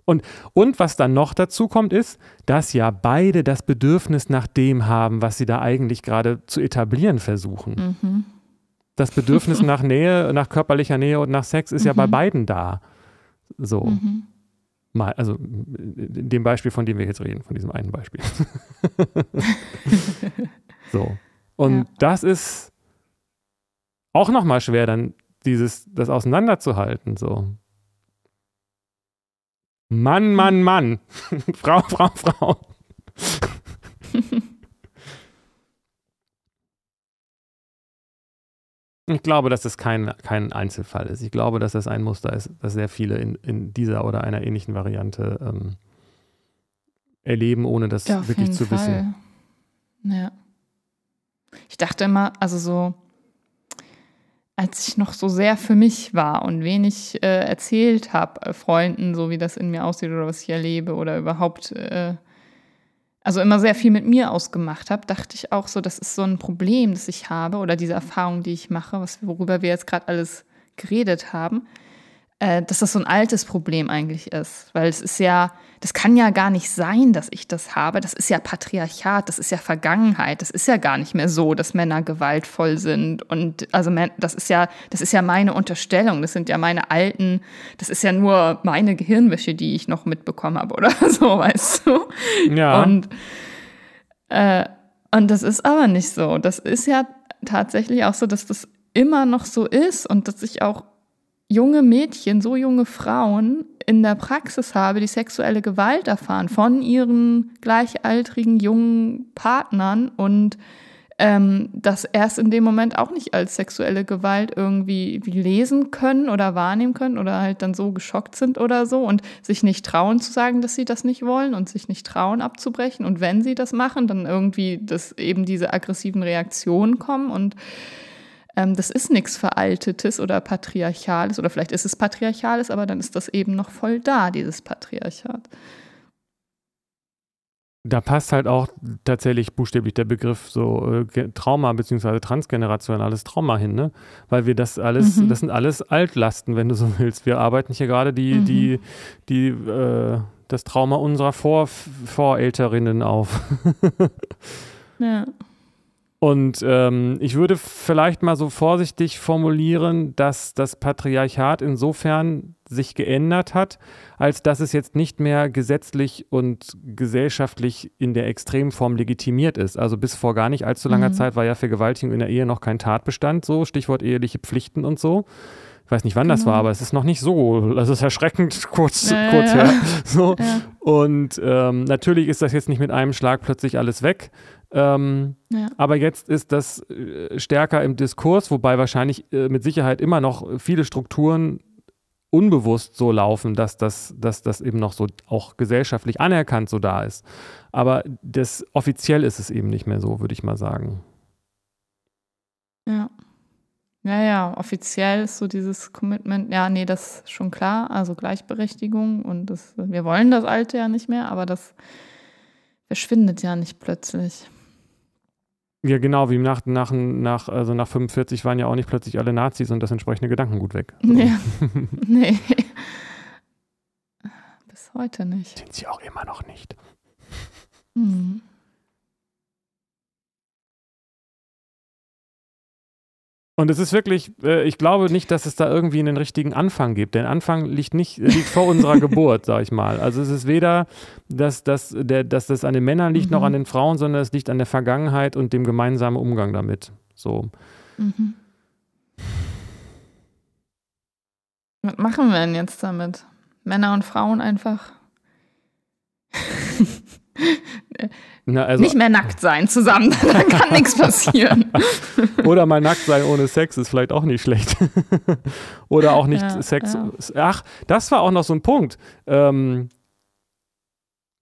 Und, und was dann noch dazu kommt, ist, dass ja beide das Bedürfnis nach dem haben, was sie da eigentlich gerade zu etablieren versuchen. Mhm das Bedürfnis nach Nähe, nach körperlicher Nähe und nach Sex ist mhm. ja bei mhm. beiden da. So. Mhm. Mal, also in dem Beispiel, von dem wir jetzt reden, von diesem einen Beispiel. so. Und ja. das ist auch nochmal schwer, dann dieses, das auseinanderzuhalten. So. Mann, Mann, Mann. Frau, Frau, Frau. Ich glaube, dass das kein, kein Einzelfall ist. Ich glaube, dass das ein Muster ist, das sehr viele in, in dieser oder einer ähnlichen Variante ähm, erleben, ohne das ja, wirklich zu Fall. wissen. Ja. Ich dachte immer, also so, als ich noch so sehr für mich war und wenig äh, erzählt habe, äh, Freunden, so wie das in mir aussieht oder was ich erlebe oder überhaupt äh, also immer sehr viel mit mir ausgemacht habe, dachte ich auch so, das ist so ein Problem, das ich habe oder diese Erfahrung, die ich mache, was, worüber wir jetzt gerade alles geredet haben, äh, dass das so ein altes Problem eigentlich ist. Weil es ist ja, das kann ja gar nicht sein, dass ich das habe. Das ist ja Patriarchat, das ist ja Vergangenheit. Das ist ja gar nicht mehr so, dass Männer gewaltvoll sind. Und also das ist ja, das ist ja meine Unterstellung. Das sind ja meine alten, das ist ja nur meine Gehirnwäsche, die ich noch mitbekommen habe oder so, weißt du? Ja. Und, äh, und das ist aber nicht so. Das ist ja tatsächlich auch so, dass das immer noch so ist und dass ich auch junge Mädchen, so junge Frauen in der Praxis habe, die sexuelle Gewalt erfahren von ihren gleichaltrigen jungen Partnern und ähm, das erst in dem Moment auch nicht als sexuelle Gewalt irgendwie lesen können oder wahrnehmen können oder halt dann so geschockt sind oder so und sich nicht trauen zu sagen, dass sie das nicht wollen und sich nicht trauen abzubrechen. Und wenn sie das machen, dann irgendwie, dass eben diese aggressiven Reaktionen kommen und ähm, das ist nichts Veraltetes oder Patriarchales oder vielleicht ist es Patriarchales, aber dann ist das eben noch voll da, dieses Patriarchat. Da passt halt auch tatsächlich buchstäblich der Begriff so äh, Trauma bzw. transgenerationales Trauma hin, ne? Weil wir das alles, mhm. das sind alles Altlasten, wenn du so willst. Wir arbeiten hier gerade die, mhm. die, die, äh, das Trauma unserer Vor Vorälterinnen auf. ja. Und ähm, ich würde vielleicht mal so vorsichtig formulieren, dass das Patriarchat insofern sich geändert hat, als dass es jetzt nicht mehr gesetzlich und gesellschaftlich in der Extremform legitimiert ist. Also bis vor gar nicht allzu langer mhm. Zeit war ja Vergewaltigung in der Ehe noch kein Tatbestand, so Stichwort eheliche Pflichten und so. Ich weiß nicht, wann genau. das war, aber es ist noch nicht so. Das ist erschreckend kurz, ja, kurz ja. her. So. Ja. Und ähm, natürlich ist das jetzt nicht mit einem Schlag plötzlich alles weg. Ähm, ja. Aber jetzt ist das äh, stärker im Diskurs, wobei wahrscheinlich äh, mit Sicherheit immer noch viele Strukturen unbewusst so laufen, dass das, dass das eben noch so auch gesellschaftlich anerkannt so da ist. Aber das offiziell ist es eben nicht mehr so, würde ich mal sagen. Ja. Ja, ja, offiziell ist so dieses Commitment, ja, nee, das ist schon klar, also Gleichberechtigung und das, wir wollen das Alte ja nicht mehr, aber das verschwindet ja nicht plötzlich. Ja, genau, wie nach, nach, nach, also nach 45 waren ja auch nicht plötzlich alle Nazis und das entsprechende Gedankengut weg. So. Ja. nee. Bis heute nicht. Sind sie auch immer noch nicht. Mhm. Und es ist wirklich, äh, ich glaube nicht, dass es da irgendwie einen richtigen Anfang gibt. Der Anfang liegt nicht, liegt vor unserer Geburt, sag ich mal. Also es ist weder, dass, dass, der, dass das an den Männern liegt, mhm. noch an den Frauen, sondern es liegt an der Vergangenheit und dem gemeinsamen Umgang damit. So. Mhm. Was machen wir denn jetzt damit? Männer und Frauen einfach Na, also, nicht mehr nackt sein zusammen, dann kann nichts passieren. Oder mal nackt sein ohne Sex ist vielleicht auch nicht schlecht. Oder auch nicht ja, Sex. Ja. Ach, das war auch noch so ein Punkt. Ähm,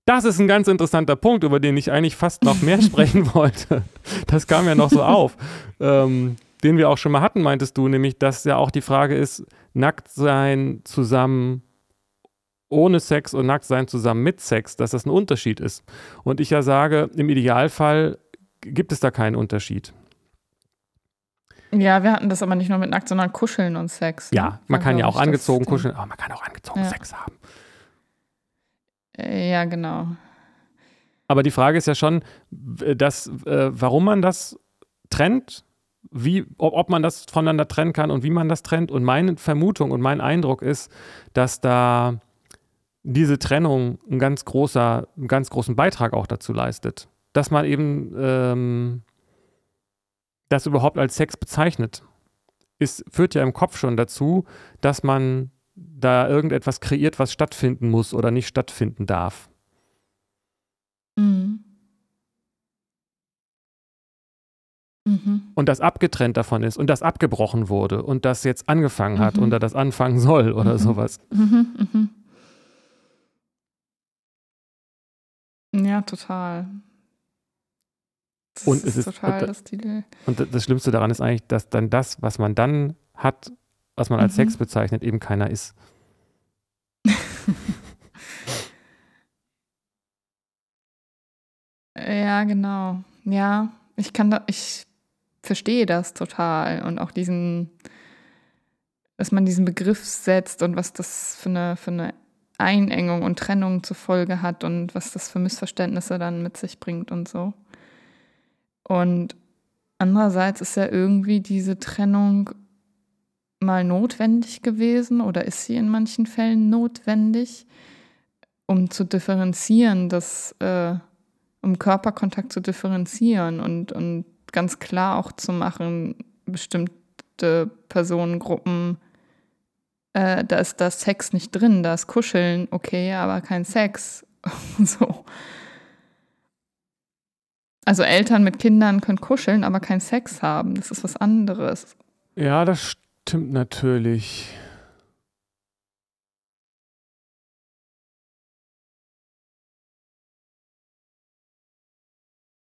das ist ein ganz interessanter Punkt, über den ich eigentlich fast noch mehr sprechen wollte. Das kam ja noch so auf. Ähm, den wir auch schon mal hatten, meintest du, nämlich, dass ja auch die Frage ist, nackt sein zusammen ohne Sex und nackt sein zusammen mit Sex, dass das ein Unterschied ist. Und ich ja sage, im Idealfall gibt es da keinen Unterschied. Ja, wir hatten das aber nicht nur mit nackt, sondern kuscheln und Sex. Ne? Ja, man kann ja auch angezogen kuscheln, aber man kann auch angezogen ja. Sex haben. Äh, ja, genau. Aber die Frage ist ja schon, dass, warum man das trennt, wie, ob man das voneinander trennen kann und wie man das trennt. Und meine Vermutung und mein Eindruck ist, dass da diese Trennung ein ganz großer, einen ganz großen Beitrag auch dazu leistet. Dass man eben ähm, das überhaupt als Sex bezeichnet, ist, führt ja im Kopf schon dazu, dass man da irgendetwas kreiert, was stattfinden muss oder nicht stattfinden darf. Mhm. Mhm. Und das abgetrennt davon ist und das abgebrochen wurde und das jetzt angefangen hat mhm. oder das anfangen soll oder mhm. sowas. Mhm. Ja, total. Das und ist es ist total das Stil. Und das Schlimmste daran ist eigentlich, dass dann das, was man dann hat, was man als mhm. Sex bezeichnet, eben keiner ist. ja, genau. Ja, ich kann da, ich verstehe das total und auch diesen, dass man diesen Begriff setzt und was das für eine, für eine Einengung und Trennung zur Folge hat und was das für Missverständnisse dann mit sich bringt und so. Und andererseits ist ja irgendwie diese Trennung mal notwendig gewesen oder ist sie in manchen Fällen notwendig, um zu differenzieren, das, äh, um Körperkontakt zu differenzieren und, und ganz klar auch zu machen, bestimmte Personengruppen äh, da ist da Sex nicht drin, da ist Kuscheln, okay, aber kein Sex. so. Also Eltern mit Kindern können kuscheln, aber kein Sex haben. Das ist was anderes. Ja, das stimmt natürlich.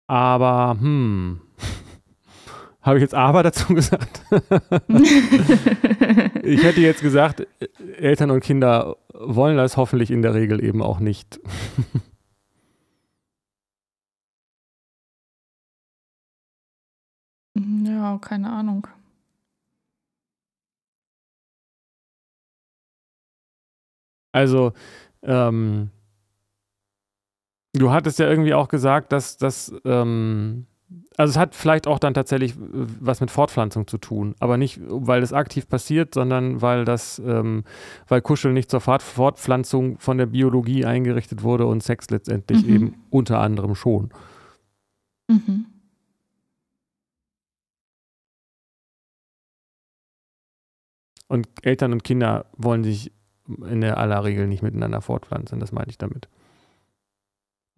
Aber, hm. Habe ich jetzt aber dazu gesagt? ich hätte jetzt gesagt, Eltern und Kinder wollen das hoffentlich in der Regel eben auch nicht. ja, keine Ahnung. Also, ähm, du hattest ja irgendwie auch gesagt, dass, dass ähm, also es hat vielleicht auch dann tatsächlich äh, was mit Fortpflanzung zu tun, aber nicht, weil es aktiv passiert, sondern weil das, ähm, weil Kuscheln nicht zur Fortpflanzung von der Biologie eingerichtet wurde und Sex letztendlich mhm. eben unter anderem schon. Mhm. Und Eltern und Kinder wollen sich in der aller Regel nicht miteinander fortpflanzen, das meine ich damit.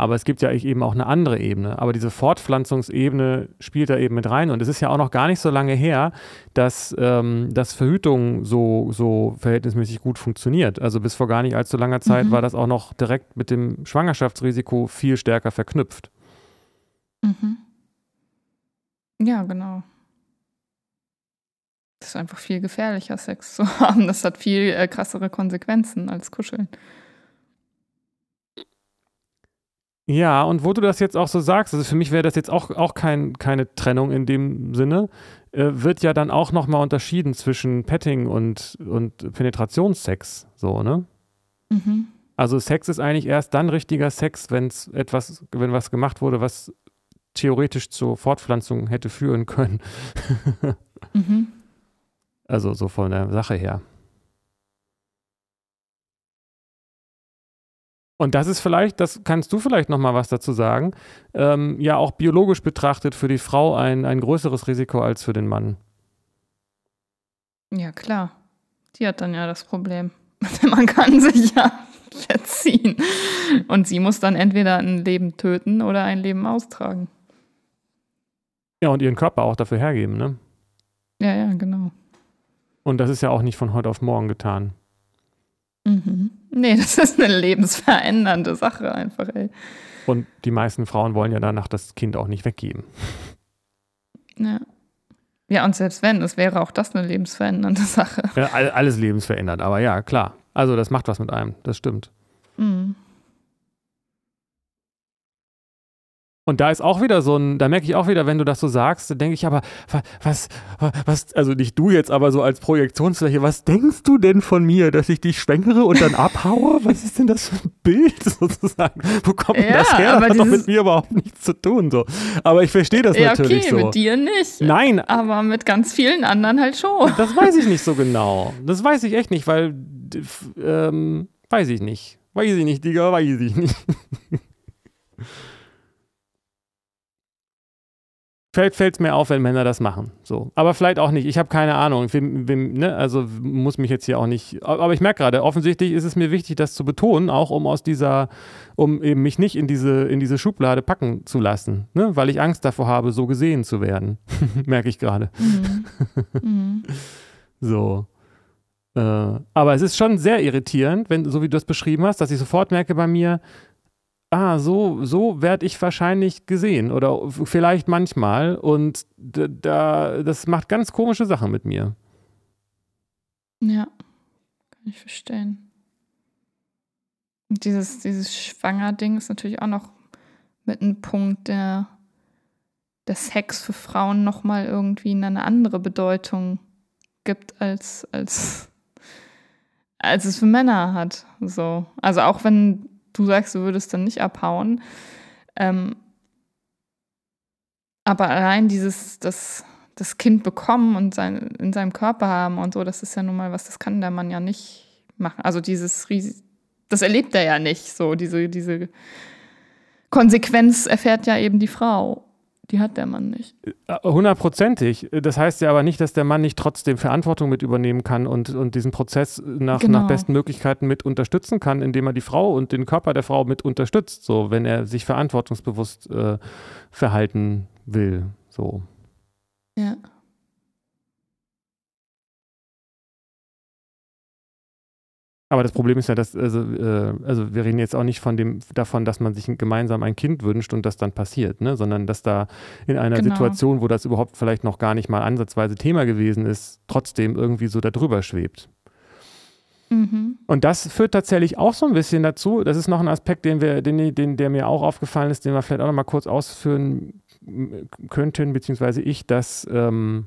Aber es gibt ja eben auch eine andere Ebene. Aber diese Fortpflanzungsebene spielt da eben mit rein. Und es ist ja auch noch gar nicht so lange her, dass, ähm, dass Verhütung so, so verhältnismäßig gut funktioniert. Also bis vor gar nicht allzu langer Zeit mhm. war das auch noch direkt mit dem Schwangerschaftsrisiko viel stärker verknüpft. Mhm. Ja, genau. Das ist einfach viel gefährlicher, Sex zu haben. Das hat viel äh, krassere Konsequenzen als Kuscheln. Ja, und wo du das jetzt auch so sagst, also für mich wäre das jetzt auch, auch kein, keine Trennung in dem Sinne, äh, wird ja dann auch nochmal unterschieden zwischen Petting und, und Penetrationssex, so, ne? Mhm. Also Sex ist eigentlich erst dann richtiger Sex, wenn etwas, wenn was gemacht wurde, was theoretisch zur Fortpflanzung hätte führen können. mhm. Also so von der Sache her. Und das ist vielleicht, das kannst du vielleicht noch mal was dazu sagen, ähm, ja auch biologisch betrachtet für die Frau ein, ein größeres Risiko als für den Mann. Ja, klar. Die hat dann ja das Problem. Man kann sich ja verziehen. Und sie muss dann entweder ein Leben töten oder ein Leben austragen. Ja, und ihren Körper auch dafür hergeben, ne? Ja, ja, genau. Und das ist ja auch nicht von heute auf morgen getan. Mhm. Nee, das ist eine lebensverändernde Sache einfach, ey. Und die meisten Frauen wollen ja danach das Kind auch nicht weggeben. Ja. Ja, und selbst wenn, es wäre auch das eine lebensverändernde Sache. Ja, alles lebensverändert, aber ja, klar. Also das macht was mit einem, das stimmt. Mhm. Und da ist auch wieder so ein, da merke ich auch wieder, wenn du das so sagst, da denke ich aber, was, was, also nicht du jetzt, aber so als Projektionsfläche, was denkst du denn von mir, dass ich dich schwängere und dann abhaue? Was ist denn das für ein Bild sozusagen? Wo kommt ja, das her? Das hat doch mit mir überhaupt nichts zu tun. So. Aber ich verstehe das ja, natürlich okay, so. mit dir nicht. Nein. Aber mit ganz vielen anderen halt schon. Das weiß ich nicht so genau. Das weiß ich echt nicht, weil, ähm, weiß ich nicht. Weiß ich nicht, Digga, weiß ich nicht. fällt es mir auf, wenn Männer das machen. So. Aber vielleicht auch nicht. Ich habe keine Ahnung. Wem, wem, ne? Also muss mich jetzt hier auch nicht. Aber ich merke gerade, offensichtlich ist es mir wichtig, das zu betonen, auch um aus dieser, um eben mich nicht in diese, in diese Schublade packen zu lassen. Ne? Weil ich Angst davor habe, so gesehen zu werden. merke ich gerade. Mhm. mhm. so. Äh, aber es ist schon sehr irritierend, wenn, so wie du das beschrieben hast, dass ich sofort merke bei mir, ah, so, so werde ich wahrscheinlich gesehen oder vielleicht manchmal und da, das macht ganz komische Sachen mit mir. Ja, kann ich verstehen. Dieses, dieses Schwanger-Ding ist natürlich auch noch mit einem Punkt, der, der Sex für Frauen nochmal irgendwie eine andere Bedeutung gibt, als, als, als es für Männer hat. So. Also auch wenn du sagst, du würdest dann nicht abhauen. Ähm, aber allein dieses, das, das Kind bekommen und sein, in seinem Körper haben und so, das ist ja nun mal was, das kann der Mann ja nicht machen. Also dieses das erlebt er ja nicht so, diese, diese Konsequenz erfährt ja eben die Frau. Die hat der Mann nicht. Äh, hundertprozentig. Das heißt ja aber nicht, dass der Mann nicht trotzdem Verantwortung mit übernehmen kann und, und diesen Prozess nach, genau. nach besten Möglichkeiten mit unterstützen kann, indem er die Frau und den Körper der Frau mit unterstützt, so wenn er sich verantwortungsbewusst äh, verhalten will. So. Ja. Aber das Problem ist ja, dass, also, äh, also wir reden jetzt auch nicht von dem, davon, dass man sich gemeinsam ein Kind wünscht und das dann passiert, ne? sondern dass da in einer genau. Situation, wo das überhaupt vielleicht noch gar nicht mal ansatzweise Thema gewesen ist, trotzdem irgendwie so darüber schwebt. Mhm. Und das führt tatsächlich auch so ein bisschen dazu, das ist noch ein Aspekt, den wir, den, den, der mir auch aufgefallen ist, den wir vielleicht auch noch mal kurz ausführen könnten, beziehungsweise ich, dass ähm,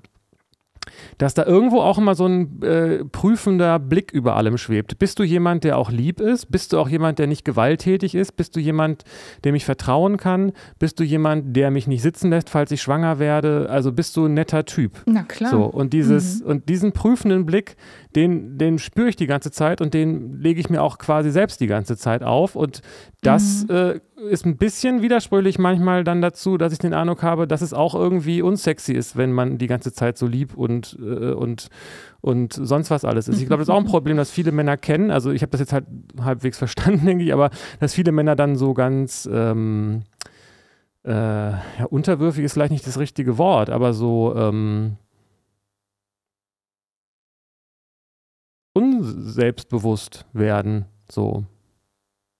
dass da irgendwo auch immer so ein äh, prüfender Blick über allem schwebt. Bist du jemand, der auch lieb ist? Bist du auch jemand, der nicht gewalttätig ist? Bist du jemand, dem ich vertrauen kann? Bist du jemand, der mich nicht sitzen lässt, falls ich schwanger werde? Also bist du ein netter Typ? Na klar. So, und, dieses, mhm. und diesen prüfenden Blick, den, den spüre ich die ganze Zeit und den lege ich mir auch quasi selbst die ganze Zeit auf. Und das mhm. äh, ist ein bisschen widersprüchlich manchmal dann dazu, dass ich den Eindruck habe, dass es auch irgendwie unsexy ist, wenn man die ganze Zeit so lieb und, äh, und, und sonst was alles ist. Ich glaube, das ist auch ein Problem, das viele Männer kennen. Also ich habe das jetzt halt halbwegs verstanden, denke ich, aber dass viele Männer dann so ganz ähm, äh, ja, unterwürfig ist vielleicht nicht das richtige Wort, aber so ähm, unselbstbewusst werden. So.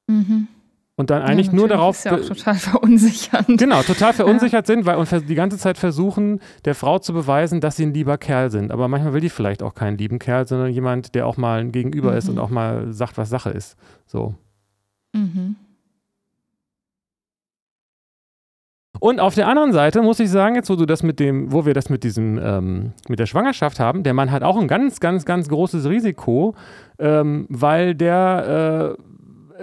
Mhm. Und dann eigentlich ja, nur darauf. Ist ja auch total verunsichernd. Genau, total verunsichert ja. sind, weil und die ganze Zeit versuchen, der Frau zu beweisen, dass sie ein lieber Kerl sind. Aber manchmal will die vielleicht auch keinen lieben Kerl, sondern jemand, der auch mal ein Gegenüber mhm. ist und auch mal sagt, was Sache ist. So. Mhm. Und auf der anderen Seite muss ich sagen, jetzt wo du das mit dem, wo wir das mit diesem, ähm, mit der Schwangerschaft haben, der Mann hat auch ein ganz, ganz, ganz großes Risiko, ähm, weil der äh,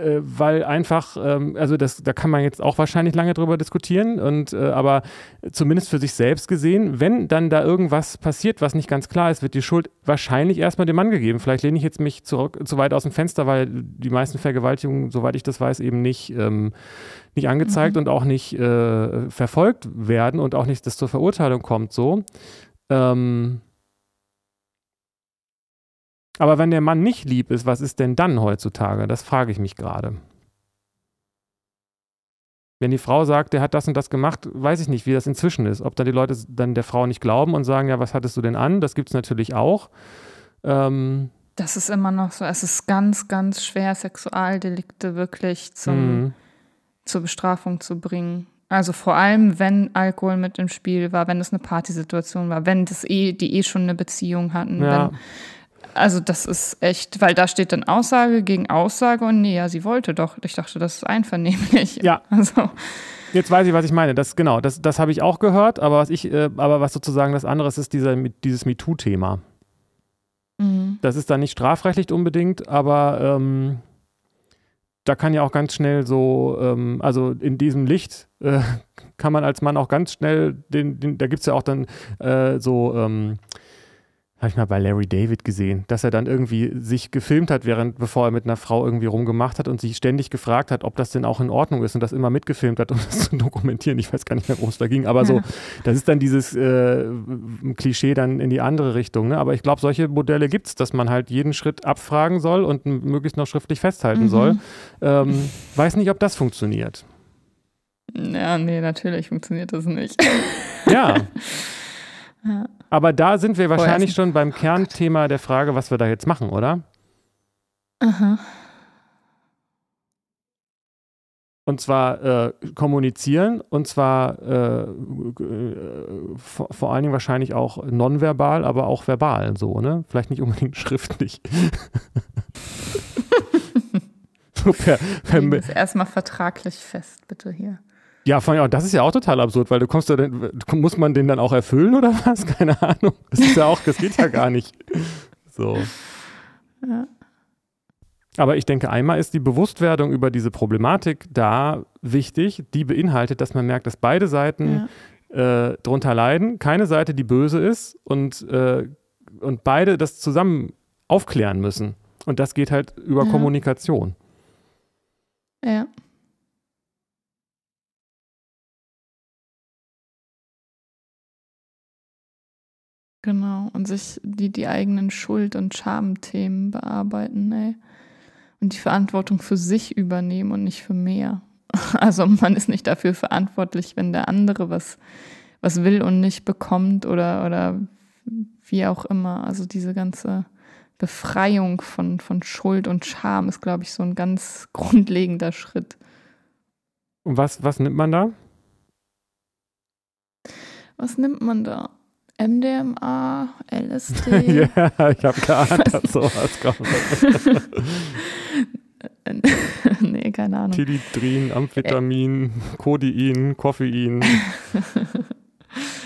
äh, weil einfach, ähm, also das, da kann man jetzt auch wahrscheinlich lange drüber diskutieren, und, äh, aber zumindest für sich selbst gesehen, wenn dann da irgendwas passiert, was nicht ganz klar ist, wird die Schuld wahrscheinlich erstmal dem Mann gegeben. Vielleicht lehne ich jetzt mich zurück, zu weit aus dem Fenster, weil die meisten Vergewaltigungen, soweit ich das weiß, eben nicht, ähm, nicht angezeigt mhm. und auch nicht äh, verfolgt werden und auch nicht das zur Verurteilung kommt so. Ähm, aber wenn der Mann nicht lieb ist, was ist denn dann heutzutage? Das frage ich mich gerade. Wenn die Frau sagt, der hat das und das gemacht, weiß ich nicht, wie das inzwischen ist. Ob dann die Leute dann der Frau nicht glauben und sagen, ja, was hattest du denn an? Das gibt es natürlich auch. Ähm, das ist immer noch so. Es ist ganz, ganz schwer, Sexualdelikte wirklich zum, mhm. zur Bestrafung zu bringen. Also vor allem, wenn Alkohol mit im Spiel war, wenn es eine Partysituation war, wenn das eh, die eh schon eine Beziehung hatten, ja. wenn also das ist echt, weil da steht dann Aussage gegen Aussage und nee, ja, sie wollte doch. Ich dachte, das ist einvernehmlich. Ja. Also. Jetzt weiß ich, was ich meine. Das genau, das, das habe ich auch gehört, aber was ich, äh, aber was sozusagen das andere ist, ist dieser, dieses MeToo-Thema. Mhm. Das ist dann nicht strafrechtlich unbedingt, aber ähm, da kann ja auch ganz schnell so, ähm, also in diesem Licht äh, kann man als Mann auch ganz schnell, den, den da gibt es ja auch dann äh, so ähm, habe ich mal bei Larry David gesehen, dass er dann irgendwie sich gefilmt hat, während bevor er mit einer Frau irgendwie rumgemacht hat und sich ständig gefragt hat, ob das denn auch in Ordnung ist und das immer mitgefilmt hat, um das zu dokumentieren. Ich weiß gar nicht mehr, worum es da ging, aber so, das ist dann dieses äh, Klischee dann in die andere Richtung. Ne? Aber ich glaube, solche Modelle gibt es, dass man halt jeden Schritt abfragen soll und möglichst noch schriftlich festhalten mhm. soll. Ähm, weiß nicht, ob das funktioniert. Ja, nee, natürlich funktioniert das nicht. Ja. ja. Aber da sind wir wahrscheinlich schon beim Kernthema der Frage, was wir da jetzt machen, oder? Aha. Und zwar äh, kommunizieren und zwar äh, äh, vor, vor, allen Dingen wahrscheinlich auch nonverbal, aber auch verbal so, ne? Vielleicht nicht unbedingt schriftlich. so per, per erstmal vertraglich fest, bitte hier. Ja, vor allem, das ist ja auch total absurd, weil du kommst da, muss man den dann auch erfüllen oder was? Keine Ahnung. Das ist ja auch, das geht ja gar nicht. So. Ja. Aber ich denke, einmal ist die Bewusstwerdung über diese Problematik da wichtig, die beinhaltet, dass man merkt, dass beide Seiten ja. äh, drunter leiden, keine Seite, die böse ist und, äh, und beide das zusammen aufklären müssen. Und das geht halt über ja. Kommunikation. Ja. Genau, und sich die, die eigenen Schuld- und Schamthemen bearbeiten, ey. Und die Verantwortung für sich übernehmen und nicht für mehr. Also man ist nicht dafür verantwortlich, wenn der andere was, was will und nicht bekommt oder, oder wie auch immer. Also diese ganze Befreiung von, von Schuld und Scham ist, glaube ich, so ein ganz grundlegender Schritt. Und was, was nimmt man da? Was nimmt man da? MDMA, LSD. ja, ich habe geahnt, dass sowas kommt. nee, keine Ahnung. Tilidrin, Amphetamin, Codein, Koffein,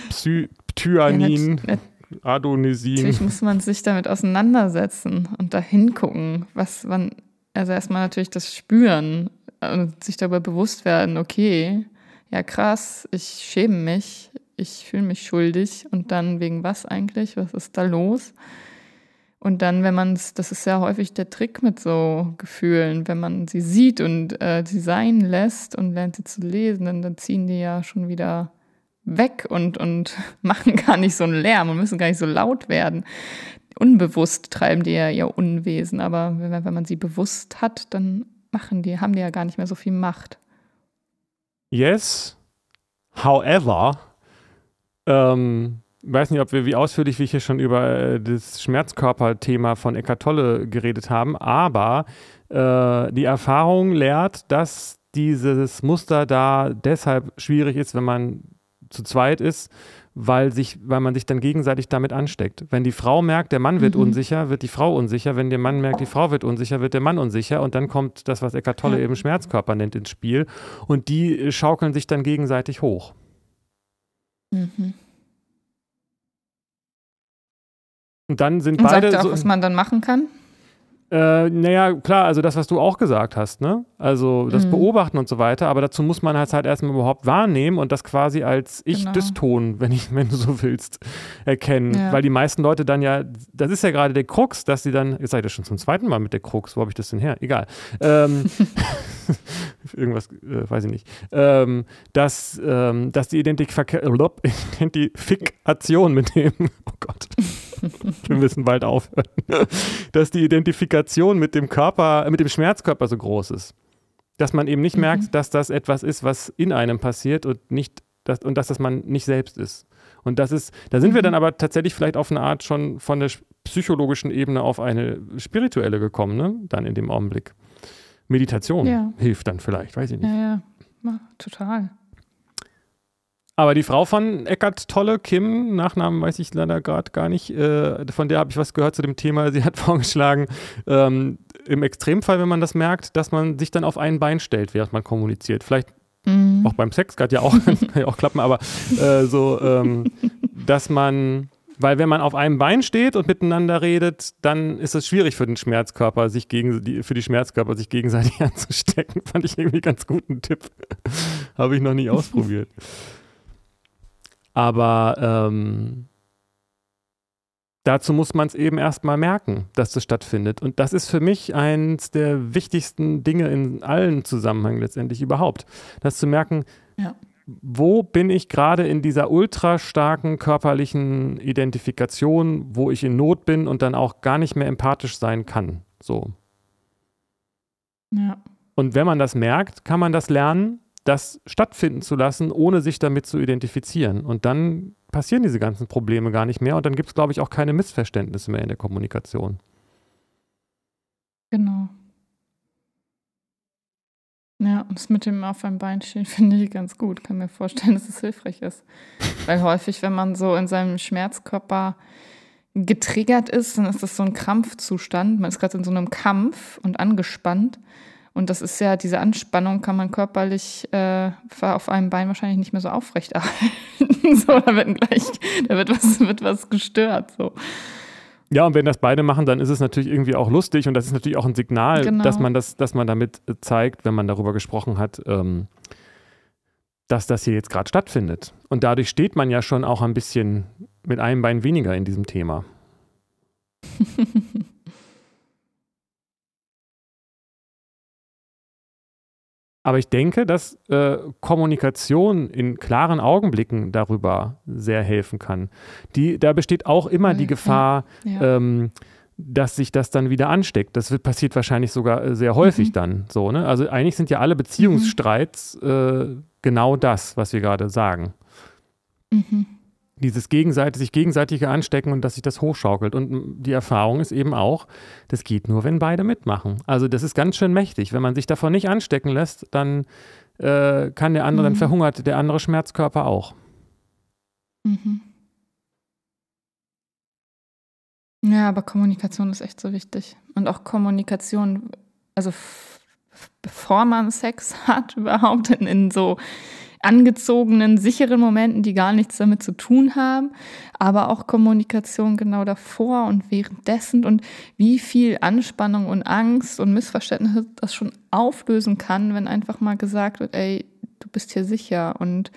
Psy Thyanin, ja, Adonisin. Natürlich muss man sich damit auseinandersetzen und da hingucken, was man, also erstmal natürlich das spüren und sich darüber bewusst werden, okay, ja krass, ich schäme mich, ich fühle mich schuldig und dann wegen was eigentlich? Was ist da los? Und dann, wenn man es, das ist ja häufig der Trick mit so Gefühlen, wenn man sie sieht und äh, sie sein lässt und lernt sie zu lesen, dann, dann ziehen die ja schon wieder weg und, und machen gar nicht so einen Lärm und müssen gar nicht so laut werden. Unbewusst treiben die ja ihr Unwesen, aber wenn, wenn man sie bewusst hat, dann machen die, haben die ja gar nicht mehr so viel Macht. Yes. However, ähm, weiß nicht, ob wir wie ausführlich wir hier schon über äh, das Schmerzkörper-Thema von Eckart Tolle geredet haben, aber äh, die Erfahrung lehrt, dass dieses Muster da deshalb schwierig ist, wenn man zu zweit ist, weil, sich, weil man sich dann gegenseitig damit ansteckt. Wenn die Frau merkt, der Mann wird mhm. unsicher, wird die Frau unsicher. Wenn der Mann merkt, die Frau wird unsicher, wird der Mann unsicher. Und dann kommt das, was Eckart Tolle eben Schmerzkörper nennt, ins Spiel. Und die schaukeln sich dann gegenseitig hoch. Mhm. Und dann sind Und beide. Sagt er auch, so, was man dann machen kann? Äh, naja, klar, also das, was du auch gesagt hast, ne? Also das mhm. Beobachten und so weiter, aber dazu muss man halt, halt erstmal überhaupt wahrnehmen und das quasi als Ich-Dyston, genau. wenn, ich, wenn du so willst, erkennen. Ja. Weil die meisten Leute dann ja, das ist ja gerade der Krux, dass sie dann, jetzt seid ihr schon zum zweiten Mal mit der Krux, wo habe ich das denn her? Egal. Ähm, irgendwas, äh, weiß ich nicht. Ähm, dass, ähm, dass die Identifika Identifikation mit dem, oh Gott, wir müssen bald aufhören, dass die Identifikation mit dem Körper, mit dem Schmerzkörper so groß ist. Dass man eben nicht mhm. merkt, dass das etwas ist, was in einem passiert und nicht dass, und dass das man nicht selbst ist. Und das ist, da sind mhm. wir dann aber tatsächlich vielleicht auf eine Art schon von der psychologischen Ebene auf eine spirituelle gekommen, ne? Dann in dem Augenblick. Meditation ja. hilft dann vielleicht, weiß ich nicht. Ja, ja, total. Aber die Frau von Eckart Tolle, Kim, Nachnamen weiß ich leider gerade gar nicht, äh, von der habe ich was gehört zu dem Thema. Sie hat vorgeschlagen, ähm, im Extremfall, wenn man das merkt, dass man sich dann auf ein Bein stellt, während man kommuniziert. Vielleicht mhm. auch beim Sex, kann ja auch, kann ja auch klappen, aber äh, so, ähm, dass man weil wenn man auf einem Bein steht und miteinander redet, dann ist es schwierig für den Schmerzkörper, sich gegen die, für die Schmerzkörper sich gegenseitig anzustecken. Fand ich irgendwie ganz guten Tipp. Habe ich noch nie ausprobiert. Aber ähm, dazu muss man es eben erstmal merken, dass das stattfindet. Und das ist für mich eines der wichtigsten Dinge in allen Zusammenhängen letztendlich überhaupt. Das zu merken, ja wo bin ich gerade in dieser ultra starken körperlichen Identifikation, wo ich in Not bin und dann auch gar nicht mehr empathisch sein kann. So. Ja. Und wenn man das merkt, kann man das lernen, das stattfinden zu lassen, ohne sich damit zu identifizieren. Und dann passieren diese ganzen Probleme gar nicht mehr und dann gibt es, glaube ich, auch keine Missverständnisse mehr in der Kommunikation. Genau. Ja, das mit dem auf einem Bein stehen finde ich ganz gut. Kann mir vorstellen, dass es hilfreich ist. Weil häufig, wenn man so in seinem Schmerzkörper getriggert ist, dann ist das so ein Krampfzustand. Man ist gerade in so einem Kampf und angespannt. Und das ist ja, diese Anspannung kann man körperlich äh, auf einem Bein wahrscheinlich nicht mehr so aufrechterhalten. so, da wird gleich, da wird was, wird was gestört. So. Ja, und wenn das beide machen, dann ist es natürlich irgendwie auch lustig und das ist natürlich auch ein Signal, genau. dass man das, dass man damit äh, zeigt, wenn man darüber gesprochen hat, ähm, dass das hier jetzt gerade stattfindet. Und dadurch steht man ja schon auch ein bisschen mit einem Bein weniger in diesem Thema. Aber ich denke, dass äh, Kommunikation in klaren Augenblicken darüber sehr helfen kann. Die, da besteht auch immer die Gefahr, ja. ähm, dass sich das dann wieder ansteckt. Das wird, passiert wahrscheinlich sogar äh, sehr häufig mhm. dann so. Ne? Also eigentlich sind ja alle Beziehungsstreits mhm. äh, genau das, was wir gerade sagen. Mhm dieses gegenseitig, sich gegenseitige Anstecken und dass sich das hochschaukelt. Und die Erfahrung ist eben auch, das geht nur, wenn beide mitmachen. Also das ist ganz schön mächtig. Wenn man sich davon nicht anstecken lässt, dann äh, kann der andere, mhm. dann verhungert der andere Schmerzkörper auch. Mhm. Ja, aber Kommunikation ist echt so wichtig. Und auch Kommunikation, also bevor man Sex hat, überhaupt in, in so angezogenen, sicheren Momenten, die gar nichts damit zu tun haben, aber auch Kommunikation genau davor und währenddessen und wie viel Anspannung und Angst und Missverständnisse das schon auflösen kann, wenn einfach mal gesagt wird, ey, du bist hier sicher und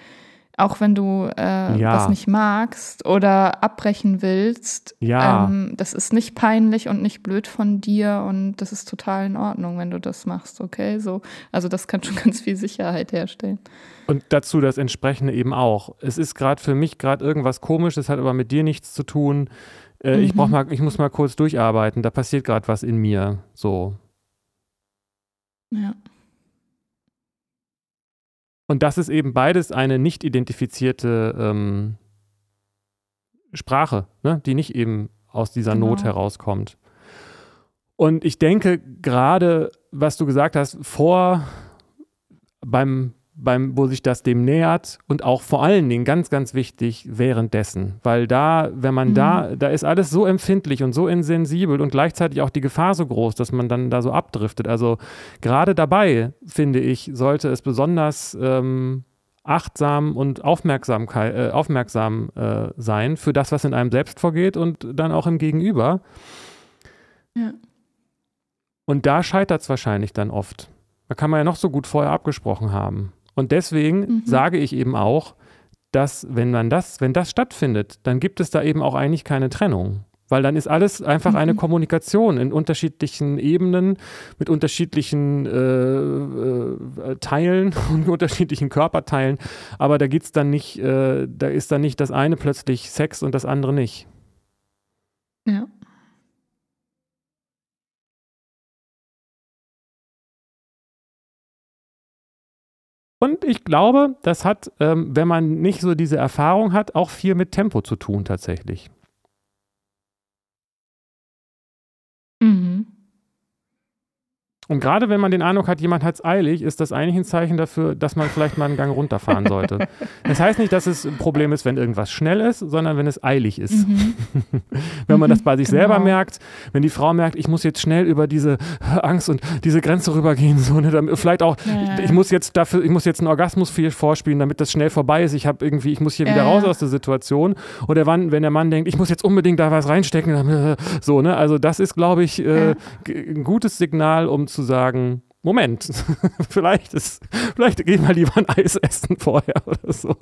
auch wenn du äh, Ja. was nicht magst oder abbrechen willst. Ja. Ähm, das ist nicht peinlich und nicht blöd von dir und das ist total in Ordnung, wenn du das machst, okay? So, also das kann schon ganz viel Sicherheit herstellen. Und dazu das entsprechende eben auch. Es ist gerade für mich gerade irgendwas komisch, das hat aber mit dir nichts zu tun. Äh, Ich Mhm. brauch mal, ich muss mal kurz durcharbeiten. Da passiert gerade was in mir. So. Ja. Und das ist eben beides eine nicht identifizierte ähm, Sprache, ne? die nicht eben aus dieser Genau. Not herauskommt. Und ich denke gerade, was du gesagt hast, vor beim, beim, wo sich das dem nähert und auch vor allen Dingen ganz, ganz wichtig währenddessen, weil da, wenn man Mhm. da, da ist alles so empfindlich und so insensibel und gleichzeitig auch die Gefahr so groß, dass man dann da so abdriftet. Also gerade dabei, finde ich, sollte es besonders ähm, achtsam und Aufmerksamkeit, äh, aufmerksam äh, sein für das, was in einem selbst vorgeht und dann auch im Gegenüber. Ja. Und da scheitert es wahrscheinlich dann oft. Da kann man ja noch so gut vorher abgesprochen haben. Und deswegen Mhm. sage ich eben auch, dass wenn man das, wenn das stattfindet, dann gibt es da eben auch eigentlich keine Trennung. Weil dann ist alles einfach eine Mhm. Kommunikation in unterschiedlichen Ebenen, mit unterschiedlichen äh, äh, Teilen und unterschiedlichen Körperteilen. Aber da geht's dann nicht, äh, da ist dann nicht das eine plötzlich Sex und das andere nicht. Ja. Und ich glaube, das hat, ähm, wenn man nicht so diese Erfahrung hat, auch viel mit Tempo zu tun tatsächlich. Und gerade wenn man den Eindruck hat, jemand hat es eilig, ist das eigentlich ein Zeichen dafür, dass man vielleicht mal einen Gang runterfahren sollte. Das heißt nicht, dass es ein Problem ist, wenn irgendwas schnell ist, sondern wenn es eilig ist. Mhm. wenn man Mhm, das bei sich selber genau. merkt, wenn die Frau merkt, ich muss jetzt schnell über diese Angst und diese Grenze rübergehen, so, ne, vielleicht auch, Ja, ich muss jetzt dafür, ich muss jetzt einen Orgasmus vorspielen, damit das schnell vorbei ist. Ich habe irgendwie, ich muss hier Ja, wieder raus aus der Situation. Oder wann, wenn der Mann denkt, ich muss jetzt unbedingt da was reinstecken, dann, so, ne, also das ist, glaube ich, äh, Ja. ein gutes Signal, um zu sagen, Moment, vielleicht ist, vielleicht gehen wir lieber ein Eis essen vorher oder so.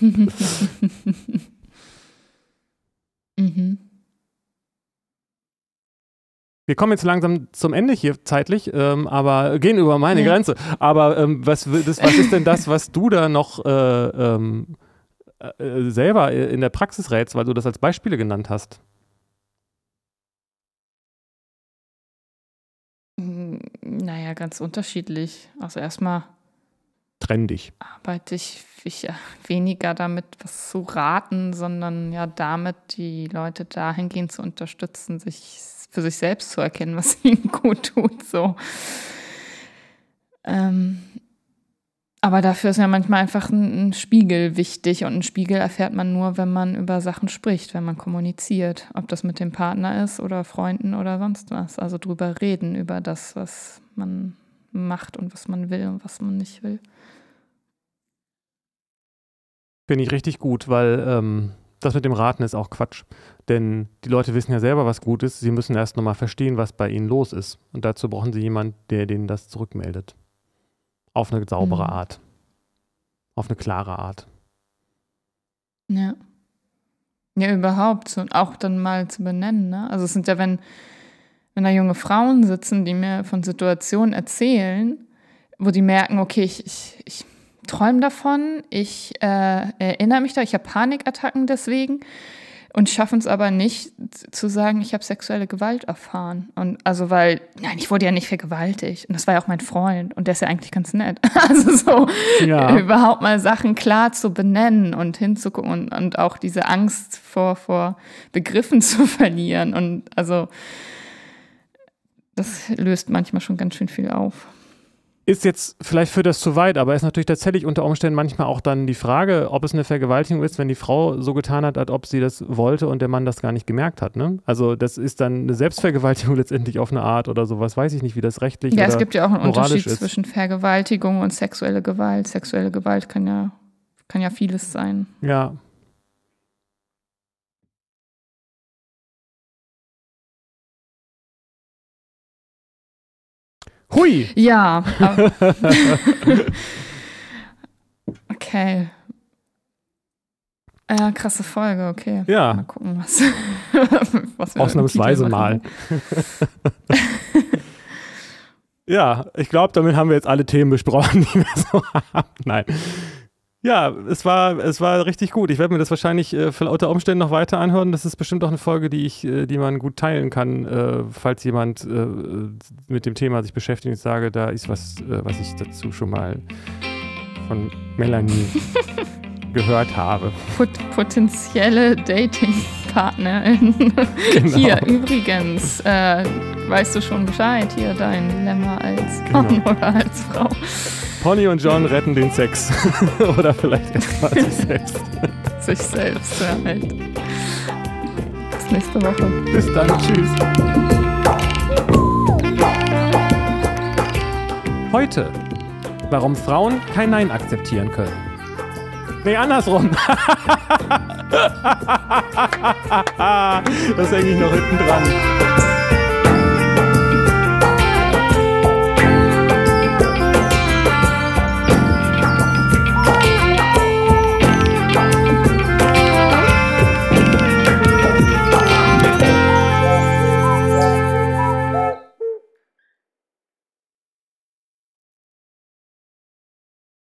mhm. Wir kommen jetzt langsam zum Ende hier zeitlich, ähm, aber gehen über meine Ja. Grenze. Aber ähm, was, das, was ist denn das, was du da noch äh, ähm, äh, selber in der Praxis rätst, weil du das als Beispiele genannt hast? Naja, ganz unterschiedlich. Also erstmal Trendig. arbeite ich, ich ja, weniger damit, was zu raten, sondern ja damit, die Leute dahingehend zu unterstützen, sich für sich selbst zu erkennen, was ihnen gut tut. So. Ähm, aber dafür ist ja manchmal einfach ein, ein Spiegel wichtig und einen Spiegel erfährt man nur, wenn man über Sachen spricht, wenn man kommuniziert, ob das mit dem Partner ist oder Freunden oder sonst was. Also drüber reden, über das, was man macht und was man will und was man nicht will. Finde ich richtig gut, weil ähm, das mit dem Raten ist auch Quatsch. Denn die Leute wissen ja selber, was gut ist. Sie müssen erst nochmal verstehen, was bei ihnen los ist. Und dazu brauchen sie jemanden, der denen das zurückmeldet. Auf eine saubere Mhm. Art. Auf eine klare Art. Ja. Ja, überhaupt. So, und auch dann mal zu benennen. Ne? Also es sind ja, wenn, wenn da junge Frauen sitzen, die mir von Situationen erzählen, wo die merken, okay, ich, ich, ich träume davon, ich äh, erinnere mich da, ich habe Panikattacken deswegen und schaffen es aber nicht zu sagen, ich habe sexuelle Gewalt erfahren. Und also weil, nein, ich wurde ja nicht vergewaltigt. Und das war ja auch mein Freund und der ist ja eigentlich ganz nett. Also so Ja. überhaupt mal Sachen klar zu benennen und hinzugucken und, und auch diese Angst vor, vor Begriffen zu verlieren. Und also das löst manchmal schon ganz schön viel auf. Ist jetzt, vielleicht führt das zu weit, aber ist natürlich tatsächlich unter Umständen manchmal auch dann die Frage, ob es eine Vergewaltigung ist, wenn die Frau so getan hat, als ob sie das wollte und der Mann das gar nicht gemerkt hat. Ne? Also das ist dann eine Selbstvergewaltigung letztendlich auf eine Art oder sowas. Weiß ich nicht, wie das rechtlich Ja, oder es gibt ja auch einen Unterschied ist. zwischen Vergewaltigung und sexuelle Gewalt. Sexuelle Gewalt kann ja, kann ja vieles sein. Ja. Hui! Ja. okay. Ja, krasse Folge, okay. Ja. Mal gucken, was. was wir Ausnahmsweise mal. ja, ich glaube, damit haben wir jetzt alle Themen besprochen, die wir so haben. Nein. Ja, es war, es war richtig gut. Ich werde mir das wahrscheinlich äh, für lauter Umstände noch weiter anhören. Das ist bestimmt auch eine Folge, die ich, äh, die man gut teilen kann, äh, falls jemand äh, mit dem Thema sich beschäftigt. Ich sage, da ist was, äh, was ich dazu schon mal von Melanie gehört habe. Pot potenzielle Datingpartnerin. Genau. Hier übrigens, äh, weißt du schon Bescheid, hier dein Dilemma als Mann genau. oder als Frau. Pony und John retten den Sex. Oder vielleicht erstmal sich selbst. sich selbst, ja, halt. Bis nächste Woche. Bis dann, tschüss. Heute. Warum Frauen kein Nein akzeptieren können. Nee, andersrum. das hänge ich noch hinten dran.